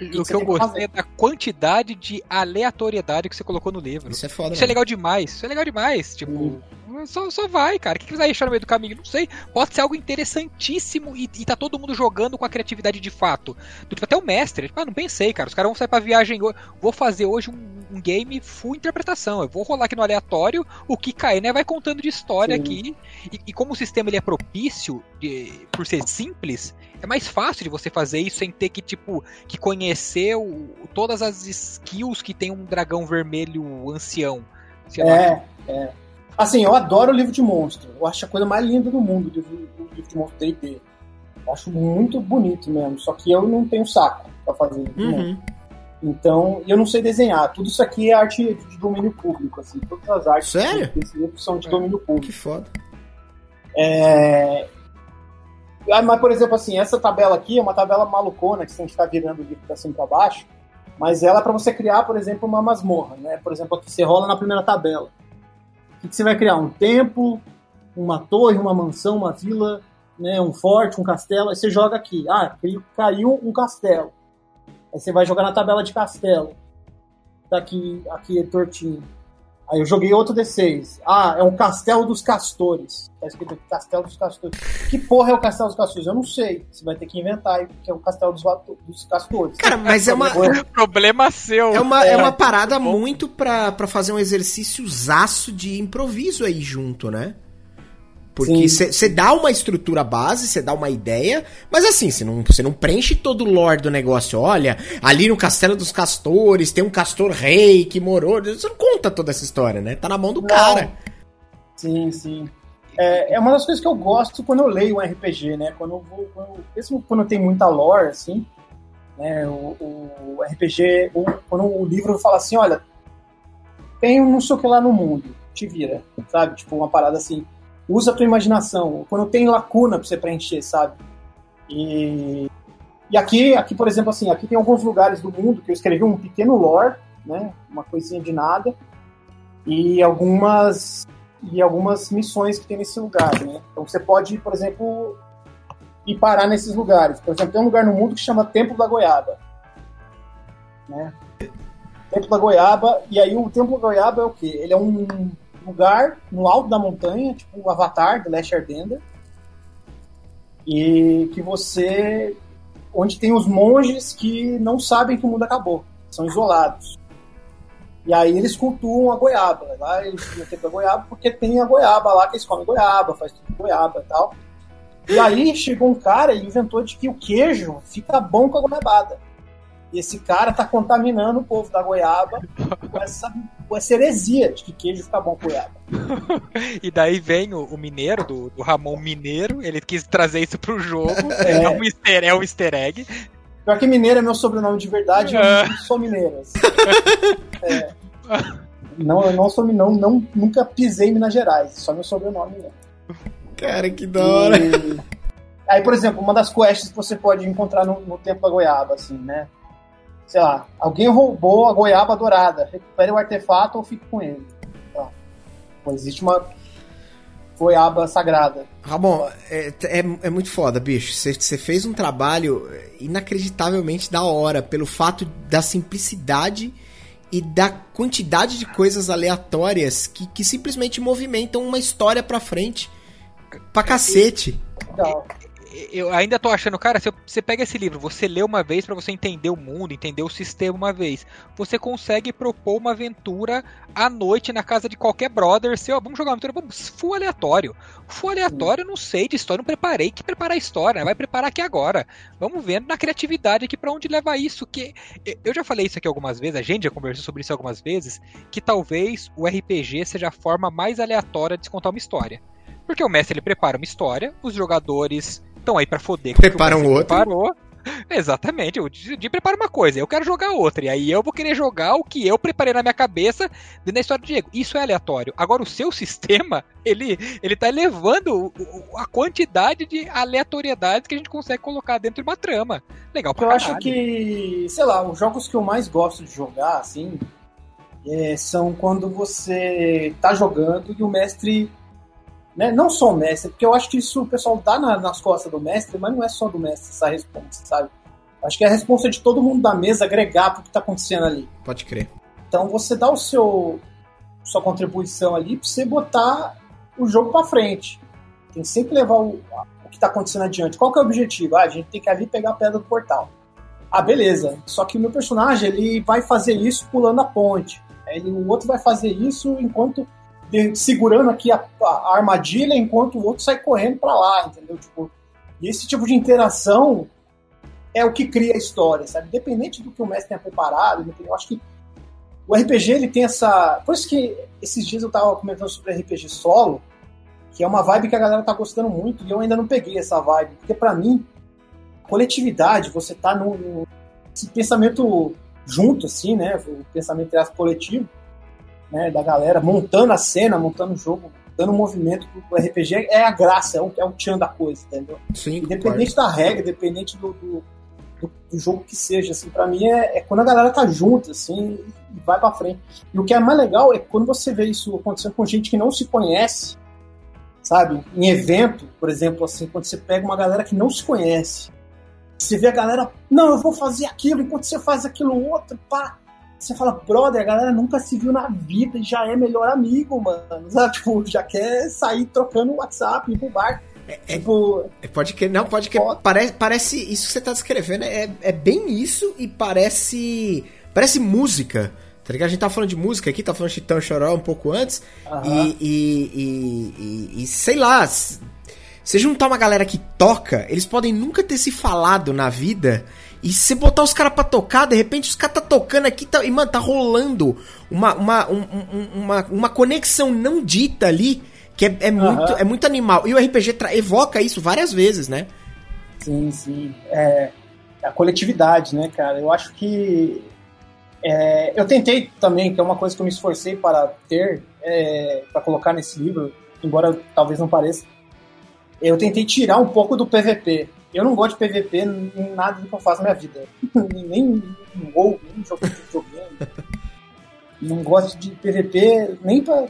O que eu que gostei é da quantidade de aleatoriedade que você colocou no livro. Isso é foda. Isso é mesmo. legal demais, isso é legal demais. Tipo, só, só vai, cara. O que vai achar no meio do caminho? Não sei. Pode ser algo interessantíssimo e, e tá todo mundo jogando com a criatividade de fato. Do Tipo, até o mestre. Tipo, ah, não pensei, cara. Os caras vão sair pra viagem. ho- Vou fazer hoje um, um game full interpretação. Eu vou rolar aqui no aleatório. O que cair, né? Vai contando de história Sim. aqui. E, e como o sistema ele é propício, de- por ser simples. É mais fácil de você fazer isso sem ter que, tipo, que conhecer o- todas as skills que tem um dragão vermelho ancião. Sei lá. É, é. Assim, eu adoro o livro de monstro. Eu acho a coisa mais linda do mundo, o livro, o livro de monstro D&D. Eu acho muito bonito mesmo, só que eu não tenho saco pra fazer livro de monstro. Uhum. Então, eu não sei desenhar. Tudo isso aqui é arte de domínio público, assim. Todas as artes Sério? desse livro são de É. domínio público. Que foda. É... Ah, Mas, por exemplo, assim, essa tabela aqui é uma tabela malucona que você tem que ficar virando livro pra cima pra baixo, mas ela é para você criar, por exemplo, uma masmorra, né? Por exemplo, aqui você rola na primeira tabela. O que você vai criar? Um templo, uma torre, uma mansão, uma vila, né? um forte, um castelo, aí você joga aqui. Ah, caiu um castelo. Aí você vai jogar na tabela de castelo. Tá aqui, aqui é tortinho. Aí eu joguei outro D6. Ah, é um Castelo dos Castores. Tá escrito aqui, Castelo dos Castores. Que porra é o Castelo dos Castores? Eu não sei. Você vai ter que inventar aí, que é o Castelo dos, dos Castores. Cara, mas é uma, [LAUGHS] Problema seu. é uma, é uma parada muito pra, pra fazer um exercício zaço de improviso aí junto, né? Porque você dá uma estrutura base, você dá uma ideia, mas assim, você não, não preenche todo o lore do negócio. Olha, ali no Castelo dos Castores tem um castor rei que morou. Você não conta toda essa história, né? Tá na mão do Não. cara. Sim, sim. É, é uma das coisas que eu gosto quando eu leio um RPG, né? Quando eu vou. Quando, mesmo quando tem muita lore, assim, Né? O, o RPG, o, quando o livro fala assim, olha, tem um não sei o que lá no mundo, te vira, sabe? Tipo, uma parada assim, usa a tua imaginação, quando tem lacuna pra você preencher, sabe? E, e aqui, aqui, por exemplo, assim, aqui tem alguns lugares do mundo que eu escrevi um pequeno lore, né? Uma coisinha de nada, e algumas e algumas missões que tem nesse lugar, né? Então você pode, por exemplo, ir parar nesses lugares. Por exemplo, tem um lugar no mundo que chama Templo da Goiaba. Né? Templo da Goiaba, e aí o Templo da Goiaba é o quê? Ele é um lugar no alto da montanha, tipo o Avatar, do Last Airbender, e que você... onde tem os monges que não sabem que o mundo acabou, são isolados. E aí eles cultuam a goiaba. Lá eles Templo da Goiaba porque tem a goiaba lá que eles comem goiaba, faz tudo goiaba e tal. E aí chegou um cara e inventou de que o queijo fica bom com a goiabada. E esse cara tá contaminando o povo da goiaba com essa, com essa heresia de que queijo fica bom com goiaba. [LAUGHS] e daí vem o, o mineiro, do, do, Ramon Mineiro, ele quis trazer isso pro jogo. É, é um, easter, é um easter egg. Pior que mineiro é meu sobrenome de verdade, eu não sou mineiro. Assim. [LAUGHS] É, não, eu não sou não, não, nunca pisei em Minas Gerais, só meu sobrenome mesmo. Cara, que da hora. E... Aí, por exemplo, uma das quests que você pode encontrar no, no Templo da Goiaba, assim, né? Sei lá, alguém roubou a goiaba dourada. Recupere o artefato ou fique com ele. Tá. Pô, existe uma goiaba sagrada. Ramon, é, é, é muito foda, bicho. Você fez um trabalho inacreditavelmente da hora pelo fato da simplicidade e da quantidade de coisas aleatórias que, que simplesmente movimentam uma história pra frente pra cacete. Então, eu ainda tô achando, cara, se você pega esse livro, você lê uma vez para você entender o mundo, entender o sistema uma vez, você consegue propor uma aventura à noite na casa de qualquer brother, seu, vamos jogar uma aventura, vamos, full aleatório. Full aleatório, não sei de história, não preparei que preparar a história, vai preparar aqui agora. Vamos vendo na criatividade aqui para onde levar isso, que eu já falei isso aqui algumas vezes, a gente já conversou sobre isso algumas vezes, que talvez o RPG seja a forma mais aleatória de se contar uma história. Porque o mestre ele prepara uma história, os jogadores estão aí para foder. Preparam outra. Preparou. Exatamente, o de prepara uma coisa, eu quero jogar outra, e aí eu vou querer jogar o que eu preparei na minha cabeça dentro da história do Diego. Isso é aleatório. Agora, o seu [LAUGHS] sistema, ele, ele tá elevando a quantidade de aleatoriedades que a gente consegue colocar dentro de uma trama. Legal pra Eu caralho. acho que, sei lá, os jogos que eu mais gosto de jogar, assim, é, são quando você tá jogando e o mestre né? Não só o mestre, porque eu acho que isso o pessoal dá na, nas costas do mestre, mas não é só do mestre essa resposta, sabe? Acho que é a resposta de todo mundo da mesa agregar pro que tá acontecendo ali. Pode crer. Então você dá o seu sua contribuição ali pra você botar o jogo para frente. Tem que sempre levar o, o que tá acontecendo adiante. Qual que é o objetivo? Ah, a gente tem que ali pegar a pedra do portal. Ah, beleza. Só que o meu personagem ele vai fazer isso pulando a ponte. Ele, o outro vai fazer isso enquanto de, segurando aqui a, a, armadilha enquanto o outro sai correndo para lá, entendeu? Tipo, e esse tipo de interação é o que cria a história, sabe? Independente do que o mestre tenha preparado, eu acho que o RPG ele tem essa. Por isso que esses dias eu tava comentando sobre RPG solo, que é uma vibe que a galera tá gostando muito e eu ainda não peguei essa vibe, porque para mim, coletividade, você tá no, no esse pensamento junto, assim, né? O pensamento coletivo né, da galera montando a cena, montando o jogo, dando movimento pro RPG, é a graça, é o, é o tchan da coisa, entendeu? Sim, independente da regra, independente do, do, do, do, jogo que seja, assim, pra mim é, é, quando a galera tá junto, assim, e vai pra frente. E o que é mais legal é quando você vê isso acontecendo com gente que não se conhece, sabe? Em evento, por exemplo, assim, quando você pega uma galera que não se conhece, você vê a galera, não, eu vou fazer aquilo, enquanto você faz aquilo outro, pá. Você fala, brother, a galera nunca se viu na vida e já é melhor amigo, mano. [LAUGHS] Sabe? Tipo, já quer sair trocando WhatsApp, ir pro bar. É, é tipo, é, pode que não pode que parece, parece isso que você tá descrevendo é, é bem isso e parece parece música tá ligado? A gente tá falando de música aqui, tá falando de Chitão Choró um pouco antes uhum. e, e, e, e, sei lá, você juntar uma galera que toca, eles podem nunca ter se falado na vida e se você botar os caras pra tocar, de repente os caras tá tocando aqui tá, e, mano, tá rolando uma, uma, um, uma, uma conexão não dita ali, que é, é uhum. muito, é muito animal. E o RPG evoca isso várias vezes, né? Sim, sim. É, a coletividade, né, cara? Eu acho que é, eu tentei também, que é uma coisa que eu me esforcei para ter, é, para colocar nesse livro, embora talvez não pareça. Eu tentei tirar um pouco do PVP. Eu não gosto de PVP em nada do que eu faço na minha vida. [LAUGHS] nem em WoW, nem em jogo de videogame. não gosto de PVP nem pra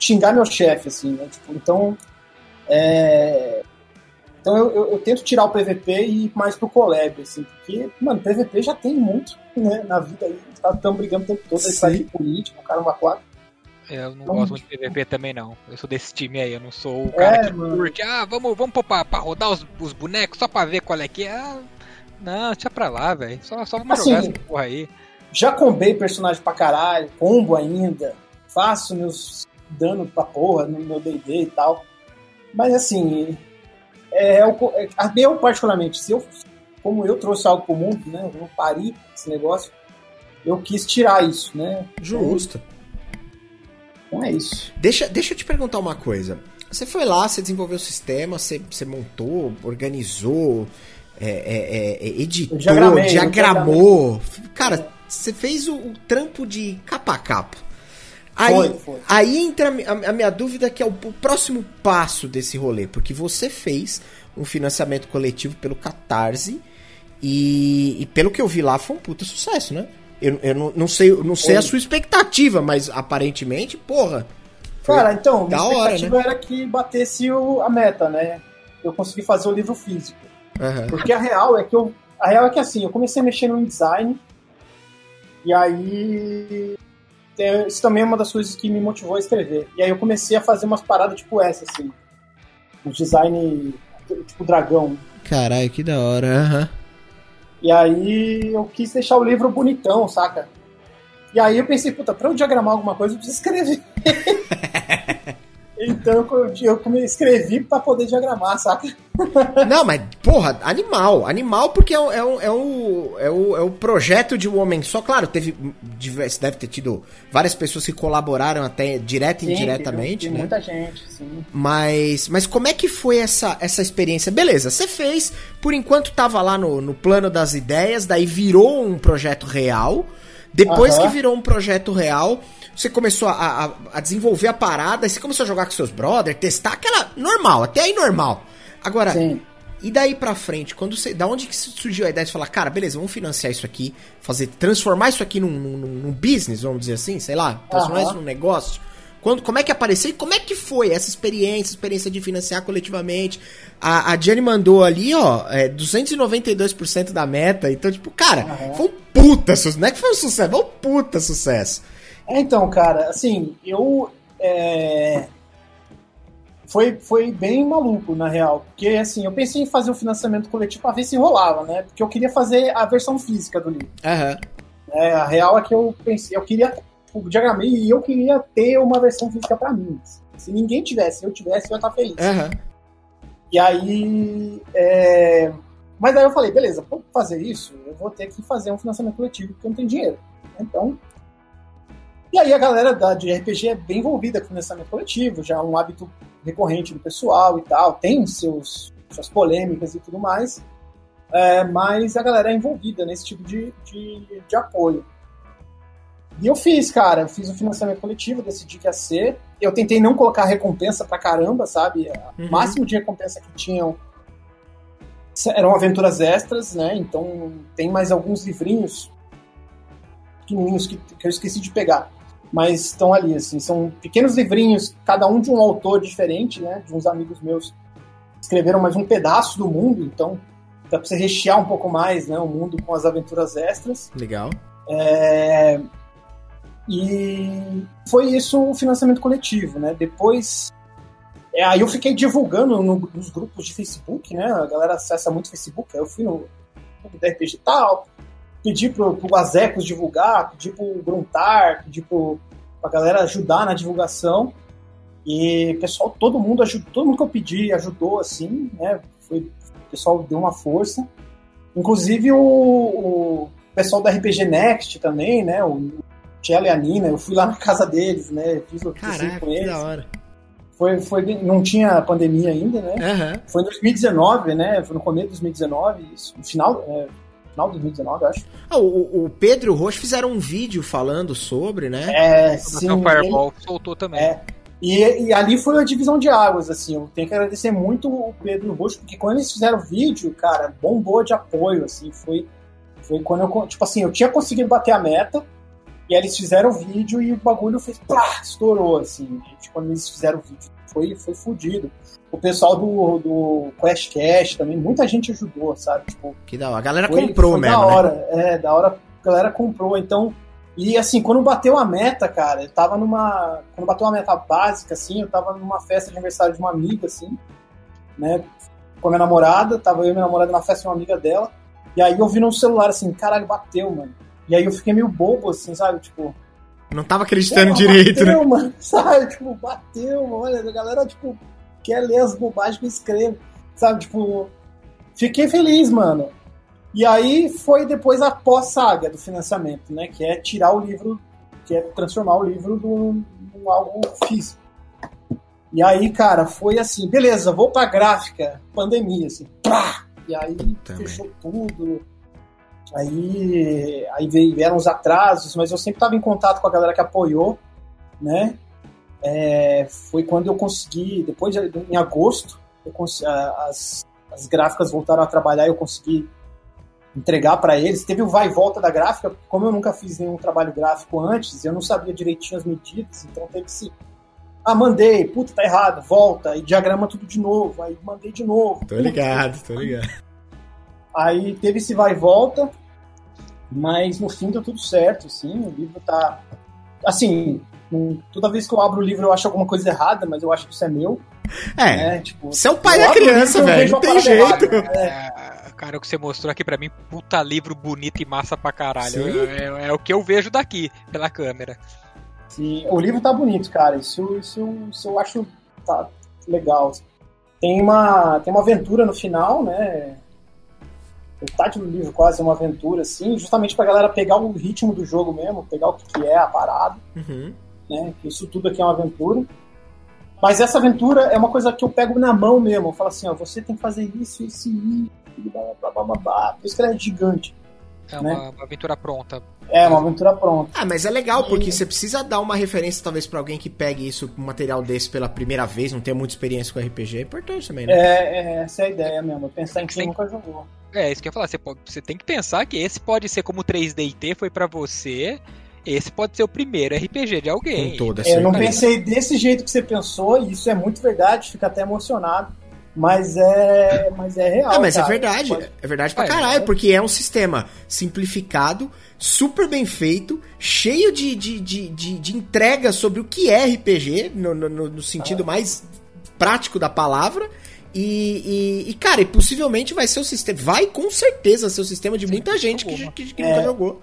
xingar meu chefe, assim, né? Tipo, então, é... então eu, eu, eu, tento tirar o PVP e ir mais pro collab, assim, porque, mano, PVP já tem muito, né, na vida aí. Tá, brigando o tempo todo, aí sai de político, o cara uma quatro. É, eu não então, gosto muito de PVP também, não. Eu sou desse time aí, eu não sou o cara é, que mano. curte. Ah, vamos, vamos pra, pra rodar os, os, bonecos só pra ver qual é que é. Ah, não, deixa pra lá, velho. Só, só vamos assim, jogar essa porra aí. Já combei personagem pra caralho, combo ainda. Faço meus dano pra porra no meu DD e tal. Mas assim, é, é, eu particularmente, se eu, como eu trouxe algo pro mundo, né? Eu pari esse negócio, eu quis tirar isso, né? Justo. Então é isso. Deixa, deixa eu te perguntar uma coisa. Você foi lá, você desenvolveu o sistema, você, você montou, organizou, é, é, é, editou, diagramou. Cara, você fez o, o, trampo de capa a capa. Aí, foi, foi. aí entra a, a, minha dúvida que é o, o, próximo passo desse rolê, porque você fez um financiamento coletivo pelo Catarse e, e pelo que eu vi lá foi um puta sucesso, né? Eu, eu não, não sei, não sei a sua expectativa, mas aparentemente, porra. Cara, então, a expectativa hora, né? era que batesse o, a meta, né? Eu consegui fazer o livro físico. Uhum. Porque a real é que eu. A real é que assim, eu comecei a mexer no design. E aí. Isso também é uma das coisas que me motivou a escrever. E aí eu comecei a fazer umas paradas tipo essa, assim. Um design tipo dragão. Caralho, que da hora, aham. Uhum. E aí eu quis deixar o livro bonitão, saca? E aí eu pensei, puta, pra eu diagramar alguma coisa eu preciso escrever. [LAUGHS] então eu, eu escrevi pra poder diagramar, saca? [LAUGHS] Não, mas, porra, animal. Animal porque é, é, um, é, um, é, um, é um projeto de um homem só. Claro, teve. Deve ter tido várias pessoas que colaboraram até direto e indiretamente, né? Muita gente, sim. Mas, mas como é que foi essa, essa experiência? Beleza, você fez, por enquanto tava lá no, no plano das ideias, daí virou um projeto real. Depois que virou um projeto real, você começou a, a, a, desenvolver a parada, você começou a jogar com seus brothers, testar aquela. normal, até aí normal. Agora, Sim. e daí pra frente, quando você. Da onde que surgiu a ideia de falar, cara, beleza, vamos financiar isso aqui, fazer. transformar isso aqui num, num, num business, vamos dizer assim, sei lá, transformar uhum. isso num negócio. Quando, como é que apareceu e como é que foi essa experiência, experiência de financiar coletivamente? A, a Jenny mandou ali, ó, é, 292% da meta. Então, tipo, cara, uhum. foi um puta sucesso. Não é que foi um sucesso, foi um puta sucesso. É, então, cara, assim, eu. É, foi, foi bem maluco, na real. Porque, assim, eu pensei em fazer o um financiamento coletivo pra ver se rolava, né? Porque eu queria fazer a versão física do livro. Uhum. É, a real é que eu pensei, eu queria. Tipo, diagramei e eu queria ter uma versão física para mim. Se ninguém tivesse, eu tivesse, eu ia estar feliz. Uhum. E aí. É... Mas aí eu falei, beleza, para fazer isso, eu vou ter que fazer um financiamento coletivo, porque eu não tenho dinheiro. Então, e aí a galera da, de RPG é bem envolvida com financiamento coletivo, já é um hábito recorrente do pessoal e tal, tem seus, suas polêmicas e tudo mais, é, mas a galera é envolvida nesse tipo de, de, de apoio. E eu fiz, cara, eu fiz o financiamento coletivo, decidi que ia ser. Eu tentei não colocar recompensa pra caramba, sabe? O uhum. máximo de recompensa que tinham eram aventuras extras, né? Então tem mais alguns livrinhos pequenininhos que, que eu esqueci de pegar mas estão ali, assim, são pequenos livrinhos, cada um de um autor diferente, né, de uns amigos meus escreveram mais um pedaço do mundo, então dá pra você rechear um pouco mais, né, o mundo com as aventuras extras. Legal. É... E foi isso o financiamento coletivo, né, depois... É, aí eu fiquei divulgando no, nos grupos de Facebook, né, a galera acessa muito Facebook, aí eu fui no da RPG tal, pedi pro, pro Azecos divulgar, pedi pro Gruntar, pedi pro, pra galera ajudar na divulgação. E pessoal, todo mundo ajudou, todo mundo que eu pedi ajudou, assim, né? Foi, o pessoal deu uma força. Inclusive o, o pessoal da RPG Next também, né? O Tchela e a Nina, eu fui lá na casa deles, né? Fiz o Caraca, com eles. Da hora. Foi, foi, não tinha pandemia ainda, né? Aham. Foi em 2019, né? Foi no começo de 2019, isso. No final, é, final de 2019, eu acho. Ah, o, o Pedro e o Rocha fizeram um vídeo falando sobre, né? É, Sim, sim. o Fireball soltou também. É. E, e ali foi a divisão de águas, assim. Eu tenho que agradecer muito o Pedro e o Rocha, porque quando eles fizeram o vídeo, cara, bombou de apoio, assim. Foi, foi quando eu, tipo assim, eu tinha conseguido bater a meta, e aí eles fizeram o vídeo e o bagulho fez, plá, estourou, assim. Gente, quando eles fizeram o vídeo, foi, foi fudido. O pessoal do, do Quest Cash também, muita gente ajudou, sabe? Tipo, Que da hora. A galera foi, comprou foi mesmo, da né? hora, é, da hora a galera comprou, então. E assim, quando bateu a meta, cara, eu tava numa. Quando bateu a meta básica, assim, eu tava numa festa de aniversário de uma amiga, assim, né? Com a minha namorada, tava eu e minha namorada na festa de uma amiga dela. E aí eu vi no celular assim, caralho, bateu, mano. E aí eu fiquei meio bobo, assim, sabe? Tipo, Não tava acreditando Porra, direito, bateu, né? [LAUGHS] mano, sabe? Tipo, bateu, mano. Olha, a galera, tipo, quer ler as bobagens que eu escrevo, sabe? Tipo, fiquei feliz, mano. E aí foi depois a pós-saga do financiamento, né? Que é tirar o livro, que é transformar o livro num, num algo físico. E aí, cara, foi assim, beleza, vou pra gráfica, pandemia, assim, pá! E aí Puta fechou tudo. Aí, aí vieram os atrasos, mas eu sempre estava em contato com a galera que apoiou, né? É, foi quando eu consegui, depois de, em agosto, eu cons- a- as, as gráficas voltaram a trabalhar e eu consegui entregar para eles. Teve o vai e volta da gráfica, como eu nunca fiz nenhum trabalho gráfico antes, eu não sabia direitinho as medidas, então teve esse. Ah, mandei, puta, tá errado, volta, e diagrama tudo de novo, aí mandei de novo. Tô ligado, tô ligado. Aí teve esse vai e volta, mas no fim deu tudo certo, assim, o livro tá. Assim, toda vez que eu abro o livro eu acho alguma coisa errada, mas eu acho que isso é meu, É, né? Tipo, você é o pai da criança, livro, eu velho. vejo Não uma tem jeito. errada, né? É, cara, o que você mostrou aqui pra mim, puta livro bonito e massa pra caralho. Sim. É, é o que eu vejo daqui, pela câmera. Sim, o livro tá bonito, cara. Isso, isso, isso eu acho tá legal. Tem uma, tem uma aventura no final, né? Metade do livro quase é uma aventura, assim, justamente pra galera pegar o ritmo do jogo mesmo, pegar o que, que é a parada. Uhum. Né? que Isso tudo aqui é uma aventura. Mas essa aventura é uma coisa que eu pego na mão mesmo. Eu falo assim, ó, você tem que fazer isso, isso e isso, blá, blá, blá, blá, blá. Por isso que ela é gigante. É Né? uma, uma aventura pronta. É uma aventura pronta. Ah, mas é legal, porque você precisa dar uma referência, talvez, pra alguém que pegue isso, um material desse pela primeira vez, não tem muita experiência com RPG. É importante também, né? É, é, essa é a ideia mesmo. Pensar em quem Sim. nunca jogou. É, isso que eu ia falar. Você, pode- você tem que pensar que esse pode ser como o 3DT foi pra você. Esse pode ser o primeiro RPG de alguém. Com toda É, eu não pensei desse jeito que você pensou, e isso é muito verdade, fica até emocionado. Mas é, mas é real. Ah, mas é cara. verdade. Pode- É verdade pra É, caralho, é. porque é um sistema simplificado, super bem feito, cheio de, de, de, de, de entrega sobre o que é RPG, no, no, no- sentido Ah. mais prático da palavra. E, e, e, cara, e possivelmente vai ser o sistema. Vai com certeza ser o sistema de muita gente que, que, que É. nunca jogou.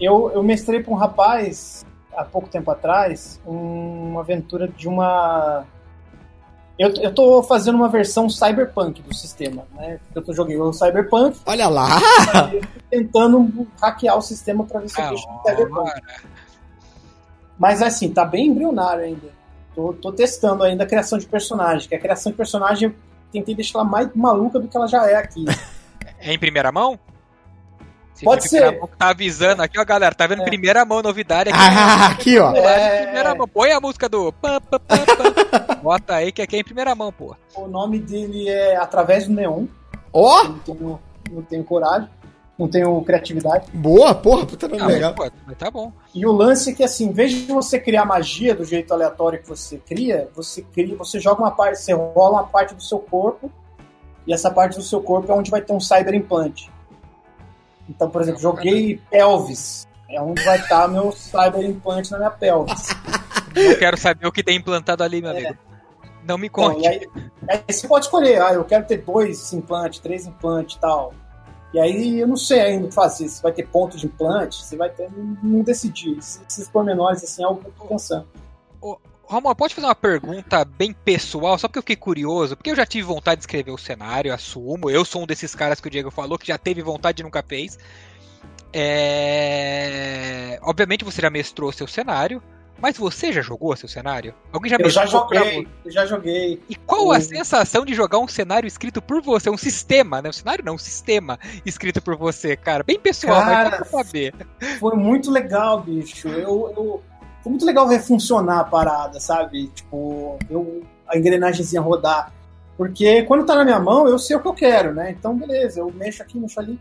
Eu, eu mestrei para um rapaz, há pouco tempo atrás, uma aventura de uma. Eu, eu tô fazendo uma versão cyberpunk do sistema, né? Eu tô jogando o cyberpunk Olha lá! e [LAUGHS] tentando hackear o sistema para ver se eu Ah, deixo no cyberpunk. Mas assim, tá bem embrionário ainda. Tô, tô testando ainda a criação de personagem, que a criação de personagem eu tentei deixar ela mais maluca do que ela já é aqui. [LAUGHS] É em primeira mão? Se Pode ser. Tá avisando aqui, ó, galera. Tá vendo É. primeira mão novidade aqui. Ah, aqui, ó. É. Primeira mão. Põe a música do. pam, pam, pam, pam. Bota aí que aqui é em primeira mão, pô. O nome dele é Através do Neon. Ó! Eu não tenho, não tenho coragem, não tenho criatividade. Boa, porra, puta nome Ah, legal. mas, pô, mas tá bom. E o lance é que, assim, em vez de você criar magia do jeito aleatório que você cria, você cria, você joga uma parte, você rola uma parte do seu corpo, e essa parte do seu corpo é onde vai ter um cyber implante. Então, por exemplo, joguei pelvis. É onde vai estar meu cyber implante na minha pelvis. Eu quero saber o que tem implantado ali, meu É. amigo. Não me Então, conte. e aí, aí você pode escolher, ah, eu quero ter dois implantes, três implantes e tal. E aí eu não sei ainda o que fazer, se vai ter ponto de implante, se vai ter. Não, não decidi. Esses, pormenores assim é algo que eu tô pensando. Ramon, pode fazer uma pergunta bem pessoal, só porque eu fiquei curioso, porque eu já tive vontade de escrever o cenário, assumo. Eu sou um desses caras que o Diego falou que já teve vontade e nunca fez. É... Obviamente você já mestrou seu cenário, Mas você já jogou seu cenário? Alguém já Eu já joguei, eu já joguei. E qual a sensação de jogar um cenário escrito por você? Um sistema, né? Um cenário não, um sistema escrito por você, cara. Bem pessoal, Cara, mas dá pra saber. Foi muito legal, bicho. Eu, eu- foi muito legal ver funcionar a parada, sabe? Tipo, eu, a engrenagemzinha rodar. Porque quando tá na minha mão, eu sei o que eu quero, né? Então, beleza, eu mexo aqui, mexo ali.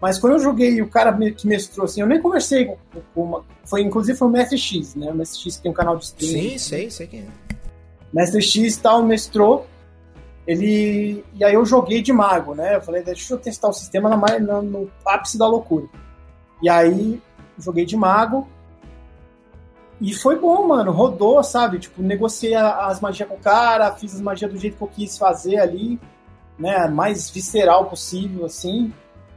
Mas quando eu joguei o cara que mestrou, assim, eu nem conversei com, uma. Foi, inclusive foi o Mestre X, né? O Mestre X que tem um canal de streaming. Sim, sei, sei quem é. Mestre X tal, mestrou. Ele. E aí eu joguei de mago, né? Eu falei, deixa eu testar o sistema na- no ápice da loucura. E aí joguei de mago. E foi bom, mano. Rodou, sabe? Tipo, negociei as magias com o cara, fiz as magias do jeito que eu quis fazer ali, né? Mais visceral possível, assim.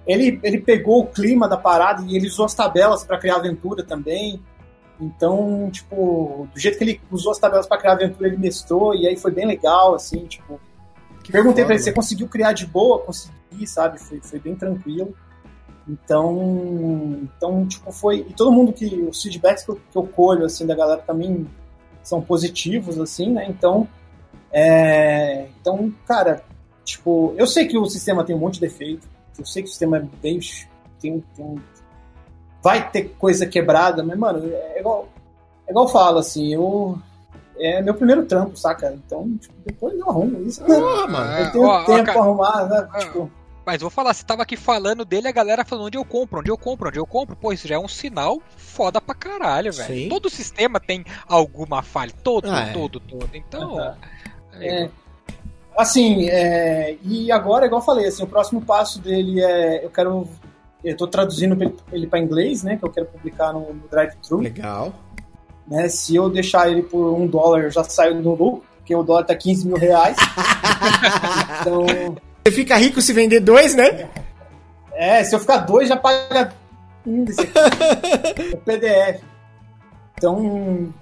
Ele, ele pegou o clima da parada e ele usou as tabelas para criar aventura também. Então, tipo, do jeito que ele usou as tabelas para criar aventura, ele mestrou, e aí foi bem legal, assim, tipo. Que perguntei pra ele, você conseguiu criar de boa? Consegui, sabe? Foi, foi bem tranquilo. Então, então, tipo, foi. E todo mundo que. Os feedbacks que eu, que eu colho, assim, da galera também são positivos, assim, né? Então, é, então, cara, tipo, eu sei que o sistema tem um monte de defeito, eu sei que o sistema é bem. Tem, tem, vai ter coisa quebrada, mas, mano, é igual, é igual eu falo, assim, eu. É meu primeiro trampo, saca? Então, tipo, depois eu arrumo isso. né? Ah, mano. É, eu tenho ó, ó, tempo cara- pra arrumar, né? Ah. Tipo, Mas vou falar, você tava aqui falando dele, a galera falando onde eu compro, onde eu compro, onde eu compro. Pô, isso já é um sinal foda pra caralho, velho. Sim. Todo sistema tem alguma falha. Todo, Ah, é. todo, todo. Então. Aham. é, É, assim, é, e agora, igual eu falei, assim, o próximo passo dele é. Eu quero. Eu tô traduzindo ele- ele para inglês, né? Que eu quero publicar no, no Drive-Thru. Legal. Né, se eu deixar ele por um dólar, eu já saio no lucro, porque o dólar tá 15 mil reais. [LAUGHS] então, Você fica rico se vender dois, né? é, se eu ficar dois, já paga um desse aqui. [LAUGHS] o PDF. Então,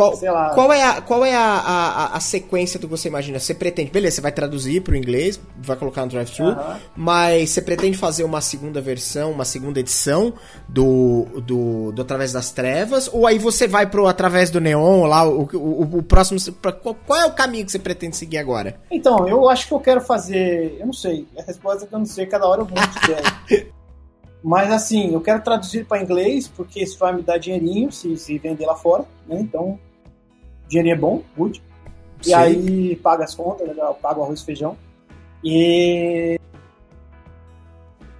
Qual, lá. qual é, a, qual é a, a, a sequência do que você imagina? Você pretende, beleza, você vai traduzir pro inglês, vai colocar no drive-thru, Aham. mas você pretende fazer uma segunda versão, uma segunda edição do, do, do Através das Trevas, ou aí você vai pro Através do Neon, lá, o, o, o próximo, pra- qual, qual é o caminho que você pretende seguir agora? Então, eu acho que eu quero fazer. Eu não sei. A resposta é que eu não sei, cada hora eu vou de ideia. [LAUGHS] Mas assim, eu quero traduzir para inglês, porque isso vai me dar dinheirinho se, se vender lá fora, né? Então, dinheirinho é bom, good. E Sim. aí paga as contas, legal, paga o arroz e feijão. E.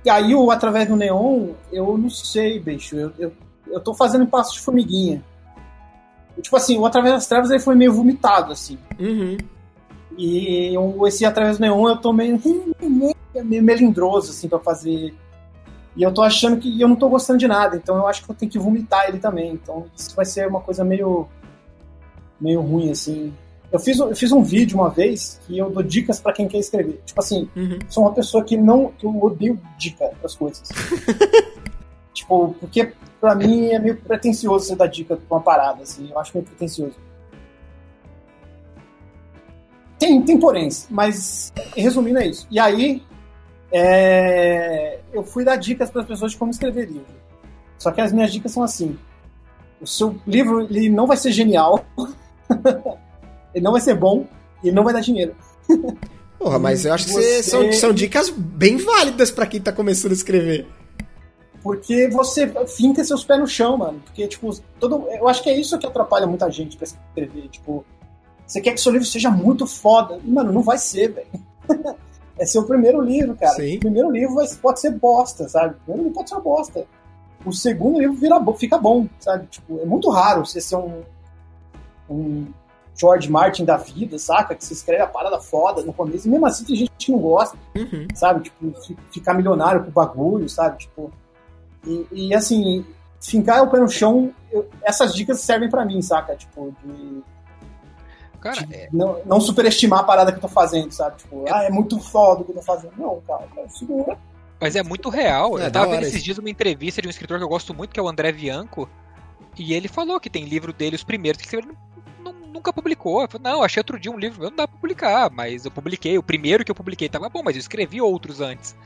E aí, o através do neon, eu não sei, bicho. Eu, eu, eu tô fazendo passo de formiguinha. Tipo assim, o Através das Trevas ele foi meio vomitado, assim. Uhum. E eu, esse Através do Neon eu tô meio, meio melindroso, assim, pra fazer. E eu tô achando que eu não tô gostando de nada, então eu acho que eu tenho que vomitar ele também. Então isso vai ser uma coisa meio. Meio ruim, assim. Eu fiz, eu fiz um vídeo uma vez que eu dou dicas pra quem quer escrever. Tipo assim, Uhum. sou uma pessoa que não. que eu odeio dica das coisas. [LAUGHS] tipo, porque pra mim é meio pretencioso você dar dica pra uma parada, assim. Eu acho meio pretencioso. Tem, tem poréns, mas resumindo é isso. E aí, é, eu fui dar dicas para as pessoas de como escrever livro. Só que as minhas dicas são assim: o seu livro ele não vai ser genial, [LAUGHS] [LAUGHS] ele não vai ser bom e ele não vai dar dinheiro. Porra, mas eu acho que Você- cê- são, são dicas bem válidas pra quem tá começando a escrever. Porque você finca seus pés no chão, mano. Porque, tipo, todo, eu acho que é isso que atrapalha muita gente pra escrever. Tipo, você quer que seu livro seja muito foda. E, mano, não vai ser, velho. [LAUGHS] é seu primeiro livro, cara. Sim. O primeiro livro pode ser bosta, sabe? O primeiro livro pode ser uma bosta. O segundo livro vira, fica bom, sabe? Tipo, é muito raro você ser um, um George Martin da vida, saca? Que você escreve a parada foda no começo. E mesmo assim tem gente que não gosta Uhum. sabe? Tipo, fi- ficar milionário com o bagulho, sabe? Tipo, e, e, assim, fincar o pé no chão, eu- essas dicas servem pra mim, saca? Tipo, de, Cara, de é, não, não superestimar a parada que eu tô fazendo, sabe? Tipo, ah, é muito foda o que eu tô fazendo. Não, cara, cara segura. mas é muito real. É, eu tava vendo esses isso. dias uma entrevista de um escritor que eu gosto muito, que é o André Bianco. E ele falou que tem livro dele, os primeiros, que nu- nunca publicou. Eu falei, não, achei outro dia um livro, meu, não dá pra publicar, mas eu publiquei. O primeiro que eu publiquei tava bom, mas eu escrevi outros antes.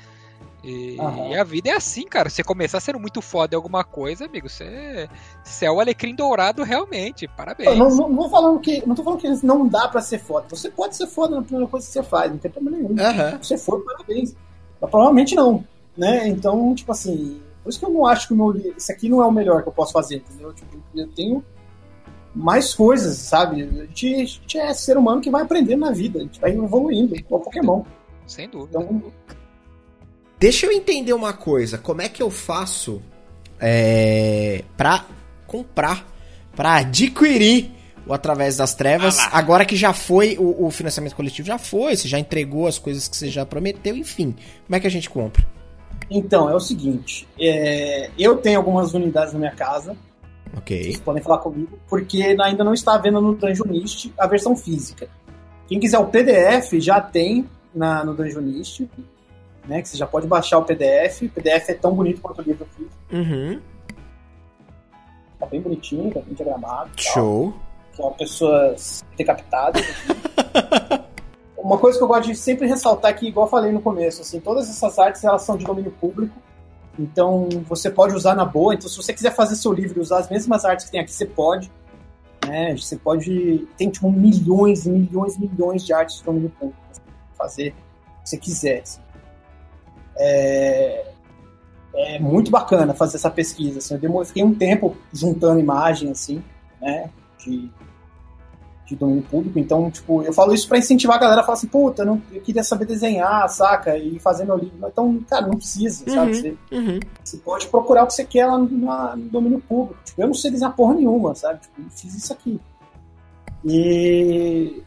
E, uhum. e, a vida é assim, cara. Você começar sendo muito foda em alguma coisa, amigo, você, você é o alecrim dourado realmente. Parabéns. Não, não, não, falando que, não tô falando que não dá pra ser foda. Você pode ser foda na primeira coisa que você faz, não tem problema nenhum. Uhum. Se você for, parabéns. Mas provavelmente não. Né? Então, tipo assim, por isso que eu não acho que o meu. Isso aqui não é o melhor que eu posso fazer, entendeu? Tipo, eu tenho mais coisas, sabe? A gente, a gente é ser humano que vai aprendendo na vida, a gente vai evoluindo, igual Pokémon. Sem dúvida. Então, Deixa eu entender uma coisa. Como é que eu faço é, pra comprar, pra adquirir o Através das Trevas? Ah agora que já foi, o, o, financiamento coletivo já foi, você já entregou as coisas que você já prometeu, enfim. Como é que a gente compra? Então, é o seguinte. É, eu tenho algumas unidades na minha casa. Ok. Vocês podem falar comigo, porque ainda não está vendo no Dungeonist a versão física. Quem quiser o PDF já tem na, no Dungeonist né? Que você já pode baixar o PDF. O PDF é tão bonito quanto o livro físico. Uhum. Tá bem bonitinho, tá bem diagramado. Show. São pessoas decapitadas. [LAUGHS] Uma coisa que eu gosto de sempre ressaltar aqui, igual eu falei no começo, assim, todas essas artes elas são de domínio público. Então você pode usar na boa. Então se você quiser fazer seu livro e usar as mesmas artes que tem aqui, você pode. Né? Você pode. Tem tipo milhões milhões milhões de artes de domínio público. Fazer o que você quiser. Assim é, é muito bacana fazer essa pesquisa. Assim, eu demorei, fiquei um tempo juntando imagem assim, né, de, de domínio público. Então, tipo, eu falo isso para incentivar a galera a falar assim, puta, não, eu queria saber desenhar, saca? E fazer meu livro. Então, cara, não precisa, uhum, sabe? Você, uhum. você, pode procurar o que você quer lá no, no, domínio público. Tipo, eu não sei desenhar porra nenhuma, sabe? Tipo, eu fiz isso aqui. E.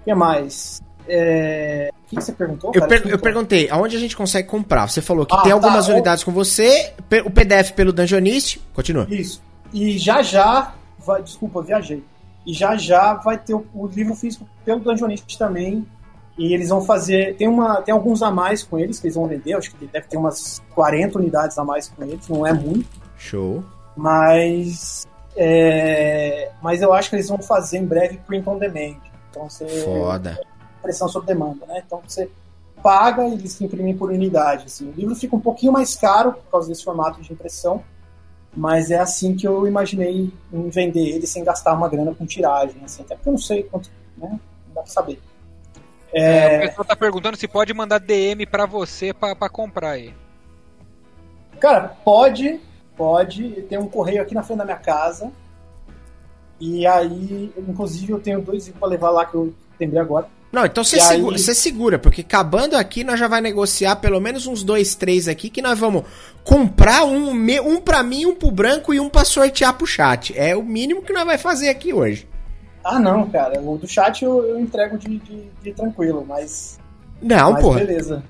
O que mais? É... O que você perguntou? Eu, per eu perguntei, aonde a gente consegue comprar? Você falou que ah, tem algumas tá, unidades com você, o PDF pelo Dungeonist. Continua. Isso. E já já, vai, desculpa, viajei. E já já vai ter o, o livro físico pelo Dungeonist também. E eles vão fazer. Tem, uma, tem alguns a mais com eles que eles vão vender. Acho que deve ter umas 40 unidades a mais com eles. Não é muito. Show. Mas. É, mas eu acho que eles vão fazer em breve print on demand. Então você. Foda pressão sob demanda, né? Então você paga e eles imprimem por unidade. Assim. O livro fica um pouquinho mais caro por causa desse formato de impressão, mas é assim que eu imaginei em vender ele sem gastar uma grana com tiragem. Assim, até porque eu não sei quanto, né? Não dá pra saber. É... É, o pessoal tá perguntando se pode mandar DM para você para comprar aí. Cara, pode, pode. Tem um correio aqui na frente da minha casa. E aí, inclusive, eu tenho dois para levar lá que eu lembrei agora. Não, então você segura, aí... segura, porque acabando aqui, nós já vai negociar pelo menos uns dois, três aqui, que nós vamos comprar um, um pra mim, um pro branco e um pra sortear pro chat. É o mínimo que nós vai fazer aqui hoje. Ah, não, cara. O do chat eu, eu entrego de, de, de, tranquilo, mas. Não, mas porra. Beleza.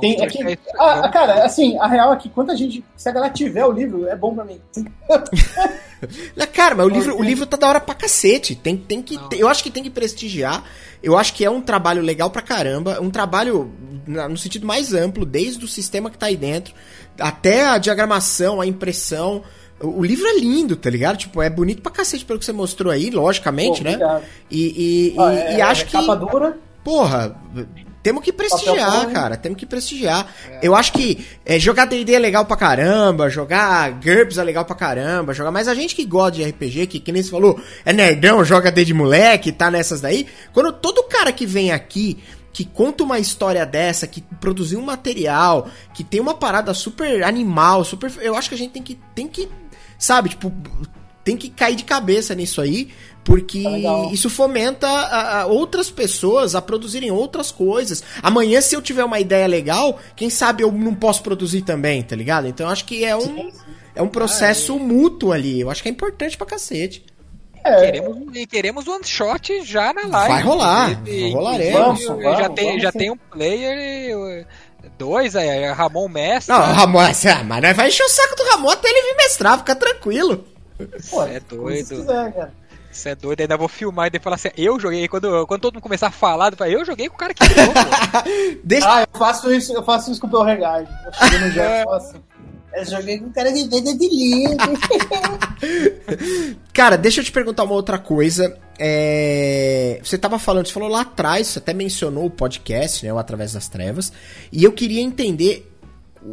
Tem, aqui, é ah, cara, assim, a real é que quanta gente. Se a galera tiver o livro, é bom pra mim. [LAUGHS] cara, mas o livro, o livro tá da hora pra cacete. Tem, tem que, eu acho que tem que prestigiar. Eu acho que é um trabalho legal pra caramba. Um trabalho no sentido mais amplo, desde o sistema que tá aí dentro, até a diagramação, a impressão. O livro é lindo, tá ligado? Tipo, é bonito pra cacete pelo que você mostrou aí, logicamente, Pô, né? E, e, ah, e, é, e acho é que. Capa dura. Porra, temos que prestigiar, cara. Temos que prestigiar. É. Eu acho que é, jogar D&D é legal pra caramba, jogar GURPS é legal pra caramba, jogar... Mas a gente que gosta de RPG, que, que nem você falou, é nerdão, joga D de moleque, tá nessas daí. Quando todo cara que vem aqui que conta uma história dessa, que produziu um material, que tem uma parada super animal, super. Eu acho que a gente tem que. Tem que sabe, tipo, tem que cair de cabeça nisso aí, porque tá isso fomenta a, a outras pessoas a produzirem outras coisas. Amanhã, se eu tiver uma ideia legal, quem sabe eu não posso produzir também, tá ligado? Então acho que é um, é um processo ah, é. mútuo ali. Eu acho que é importante pra cacete. É. Queremos, queremos one shot já na live. Vai rolar. Rolaremos. Vamos, vamos, já, tem, já tem um player. Dois, aí, Ramon Mestre. Não, Ramon, [LAUGHS] mas nós vai encher o saco do Ramon até ele vir mestrar, fica tranquilo. Pô, é doido. Quiser, cara. Você é doido, ainda vou filmar e depois falar assim, eu joguei. Quando, quando todo mundo começar a falar, eu, eu joguei com o cara que criou, [LAUGHS] Deixa... Ah, eu faço isso, eu faço isso com o Beauregard. Eu chego no [LAUGHS] jogo e faço assim. Eu joguei com o cara de dedo de lindo. [LAUGHS] cara, deixa eu te perguntar uma outra coisa. é, você tava falando, você falou lá atrás, você até mencionou o podcast, né, o Através das Trevas, e eu queria entender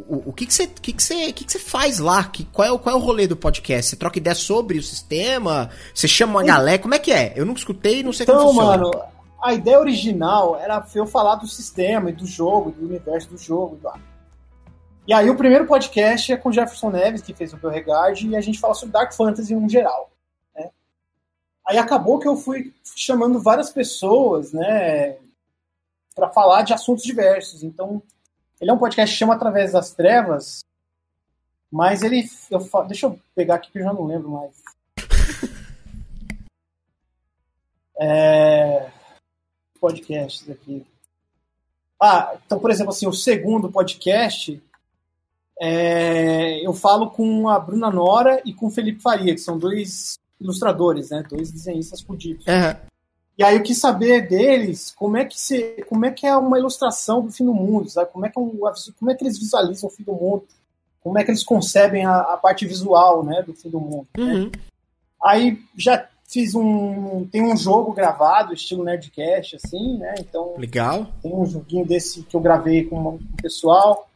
o, o que que você, que que que que faz lá? Que, qual, é o, qual é o rolê do podcast? Você troca ideia sobre o sistema? Você chama uma galera? Como é que é? Eu nunca escutei, não sei Então, como funciona. mano, a ideia original era eu falar do sistema e do jogo, do universo do jogo. E aí o primeiro podcast é com o Jefferson Neves, que fez o Beauregard, e a gente fala sobre Dark Fantasy no geral. né? Aí acabou que eu fui chamando várias pessoas, né, para falar de assuntos diversos. Então, ele é um podcast que chama Através das Trevas, mas ele. Eu, deixa eu pegar aqui que eu já não lembro mais. [LAUGHS] É, podcasts aqui. Ah, então, por exemplo, assim, o segundo podcast é, eu falo com a Bruna Nora e com o Felipe Faria, que são dois ilustradores, né? Dois desenhistas fudidos. Aham. E aí eu quis saber deles como é que se, como é que é uma ilustração do fim do mundo, sabe? Como é que é um, como é que eles visualizam o fim do mundo? Como é que eles concebem a, a parte visual, né, do fim do mundo? né? Uhum. Aí já fiz um tem um jogo gravado estilo nerdcast assim, né? Então Legal. tem um joguinho desse que eu gravei com o pessoal,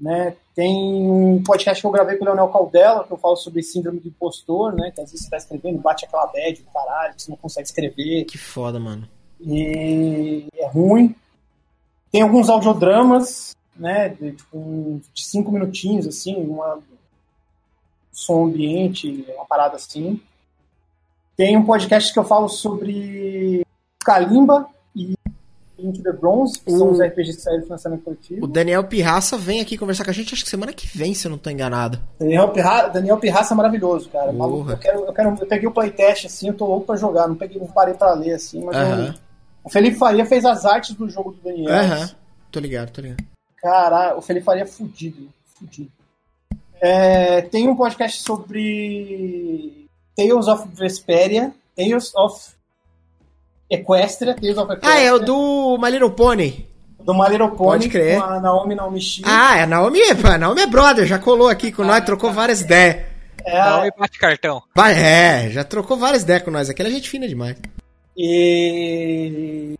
né? Tem um podcast que eu gravei com o Leonel Caldela, que eu falo sobre síndrome do impostor, né? Que às vezes você tá escrevendo, bate aquela bad do caralho, que você não consegue escrever Que foda, mano. e é ruim. Tem alguns audiodramas, né? De, tipo, de cinco minutinhos, assim, uma som ambiente, uma parada assim. Tem um podcast que eu falo sobre Kalimba Into the Bronze, que são O- os RPGs que saíram do financiamento coletivo. O Daniel Pirraça vem aqui conversar com a gente, acho que semana que vem, se eu não tô enganado. Daniel, Pirra, Daniel Pirraça é maravilhoso, cara. Maluco, Eu, quero, eu, quero, eu peguei o playtest, assim, eu tô louco pra jogar, não, peguei, não parei pra ler, assim, mas eu- Aham. o Felipe Faria fez as artes do jogo do Daniel. Aham. Tô ligado, tô ligado. Cara, o Felipe Faria é fudido. Fudido. É, tem um podcast sobre Tales of Vesperia, Tales of Equestria, Tales of Equestria, Ah, é o do My Little Pony. do My Little Pony, Pode crer. com a Naomi Naomi. Ah, é a Naomi, pô, a Naomi é brother, já colou aqui com nós, trocou várias ideias. é e bate cartão. É, já trocou várias ideias com nós. Aquela é gente fina demais. e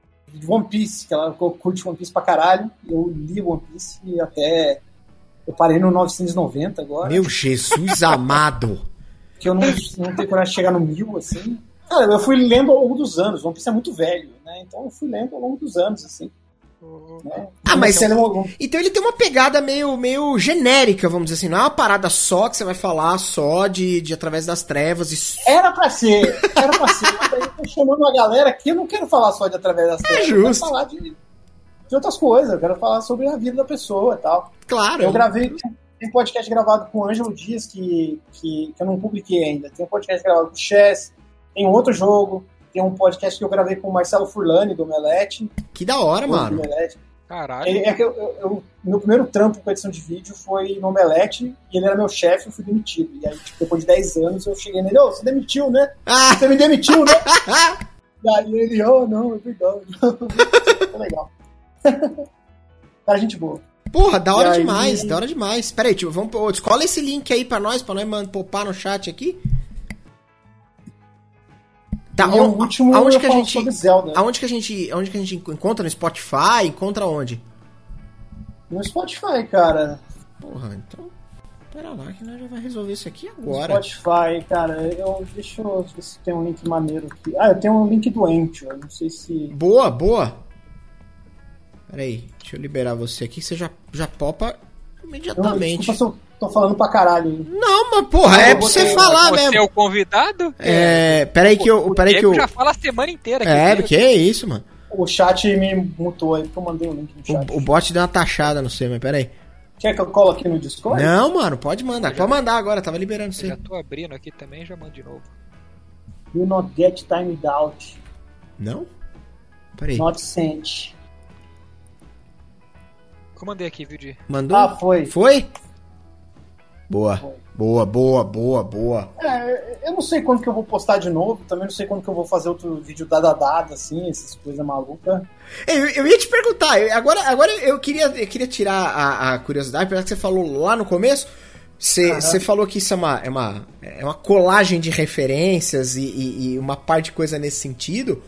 One Piece, que ela curte One Piece pra caralho. Eu li One Piece e até eu parei no 990 agora. Meu Jesus amado. [LAUGHS] que eu não, não tenho coragem de chegar no mil, assim. Cara, eu fui lendo ao longo dos anos. One Piece é muito velho, né? Então eu fui lendo ao longo dos anos, assim. Né? Ah, mas- um- Então ele tem uma pegada meio, meio genérica, vamos dizer assim. Não é uma parada só que você vai falar só de, de através das trevas. E... Era pra ser, era pra ser. Mas aí eu tô chamando uma galera que eu não quero falar só de através das telas. Eu quero justo. falar de, de outras coisas. Eu quero falar sobre a vida da pessoa e tal. Claro. Eu gravei, tem um podcast gravado com o Ângelo Dias que, que, que eu não publiquei ainda. Tem um podcast gravado com o Chess, tem um outro jogo, tem um podcast que eu gravei com o Marcelo Furlani, do Omelete. Que da hora, mano. Caralho. Ele- é que eu, eu- eu- meu primeiro trampo com edição de vídeo foi no Omelete e ele era meu chefe, eu fui demitido. E aí, tipo, depois de 10 anos, eu cheguei nele, ô, você demitiu, né? Ah, Você me demitiu, né? [LAUGHS] e aí ele, oh, não, é verdade. [LAUGHS] Foi legal. [LAUGHS] Cara, gente boa. porra, da hora aí- demais, da hora demais. Pera aí, tipo, vamos, escola esse link aí pra nós, pra nós man- popar no chat aqui. Tá, e o último aonde eu que a gente, Zelda. aonde que a gente, aonde que a gente encontra no Spotify? Encontra onde? No Spotify, cara. Porra, então, pera lá que nós já vai resolver isso aqui No agora. Spotify, cara. Eu, deixa eu ver se tem um link maneiro aqui. Ah, eu tenho um link do Anchor. Não sei se. Boa, boa. Pera aí, deixa eu liberar você aqui, você já, já popa Eu, imediatamente. desculpa se eu tô falando pra caralho. Não, mas porra, é Eu pra você falar Você mesmo. é o convidado? É, pera aí que eu, O pera aí que eu... já fala a semana inteira. É, que porque é isso, mano. O chat me mutou aí, porque eu mandei o link no chat. O, o bot deu uma taxada no seu, mas pera aí. Quer que eu colo aqui no Discord? Não, mano, pode mandar. Pode mandar agora, tava liberando você. já tô abrindo aqui também, já mando de novo. You not get timed out. Não? Pera aí. Not sent. Eu mandei aqui, viu, de... Mandou? Ah, foi. Foi? Boa. Boa, boa, boa, boa. É, eu não sei quando que eu vou postar de novo, também não sei quando que eu vou fazer outro vídeo dada dada, assim, essas coisas malucas. Eu, eu ia te perguntar, agora, agora eu, queria, eu queria tirar a, a curiosidade, apesar que você falou lá no começo. Você falou que isso é uma, é, uma, é uma colagem de referências e, e, e uma parte de coisa nesse sentido.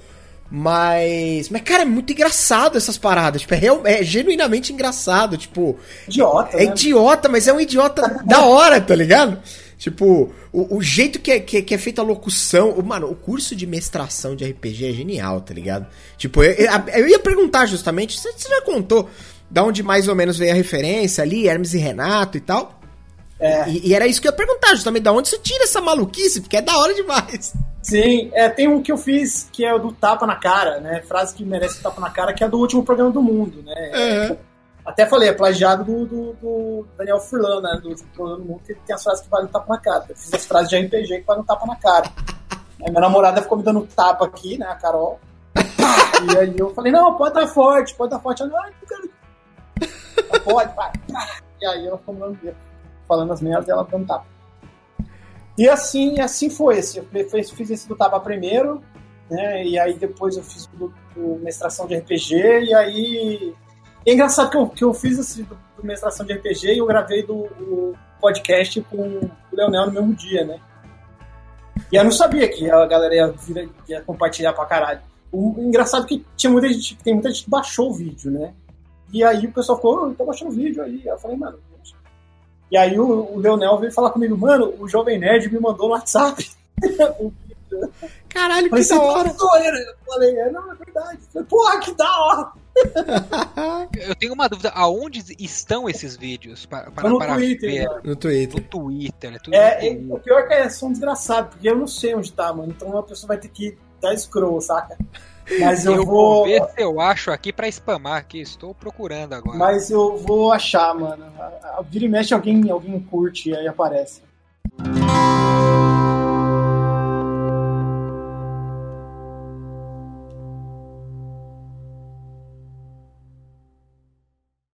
Mas. Mas, cara, é muito engraçado essas paradas. Tipo, é, é genuinamente engraçado. Tipo. Idiota. É né? idiota, mas é um idiota [LAUGHS] da hora, tá ligado? Tipo, o, o jeito que é, que, que, é feita a locução. O, mano, o curso de mestração de RPG é genial, tá ligado? Tipo, eu, eu, eu ia perguntar justamente. Você já contou da onde mais ou menos veio a referência ali, Hermes e Renato e tal? É. E, e, era isso que eu ia perguntar, justamente, da onde você tira essa maluquice, porque é da hora demais. Sim, é, tem um que eu fiz que é o do tapa na cara, né? Frase que merece tapa na cara, que é do último programa do mundo, né? Uhum. Até falei, é plagiado do, do, do Daniel Furlan, né? Do último programa do mundo, que tem as frases que valem tapa na cara. Eu fiz as frases de RPG que valem tapa na cara. Aí minha namorada ficou me dando tapa aqui, né? A Carol. e aí eu falei, não, pode dar forte, pode dar forte. Ela, ai, não quero. Pode, vai. E aí ela ficou me dando falando as merdas e ela dando tapa. E assim, assim foi. Assim, eu fiz, fiz esse do tapa primeiro, né? E aí depois eu fiz do, do mestração de RPG, e aí. É engraçado que eu, que eu fiz esse do, do mestração de RPG e eu gravei do, do podcast com o Leonel no mesmo dia, né? E eu não sabia que a galera ia, vir, ia compartilhar pra caralho. O engraçado é que tinha muita gente, tem muita gente que baixou o vídeo, né? E aí o pessoal falou, oh, tô baixando o vídeo aí. Eu falei, mano, e aí o, o Leonel veio falar comigo, mano, o Jovem Nerd me mandou no WhatsApp. [LAUGHS] Caralho, que da hora. Eu falei, é, não, é verdade. falei, porra, que da hora. [LAUGHS] Eu tenho uma dúvida, aonde estão esses vídeos? Para, para, no, para Twitter, ver? Né? no Twitter. No Twitter. É, é, é, o pior é que é, são desgraçados, porque eu não sei onde tá, mano. Então a pessoa vai ter que dar scroll, saca? Mas eu, eu vou... vou... ver se eu acho aqui para spamar aqui. Estou procurando agora. Mas eu vou achar, mano. Vira e mexe alguém, alguém curte e aí aparece.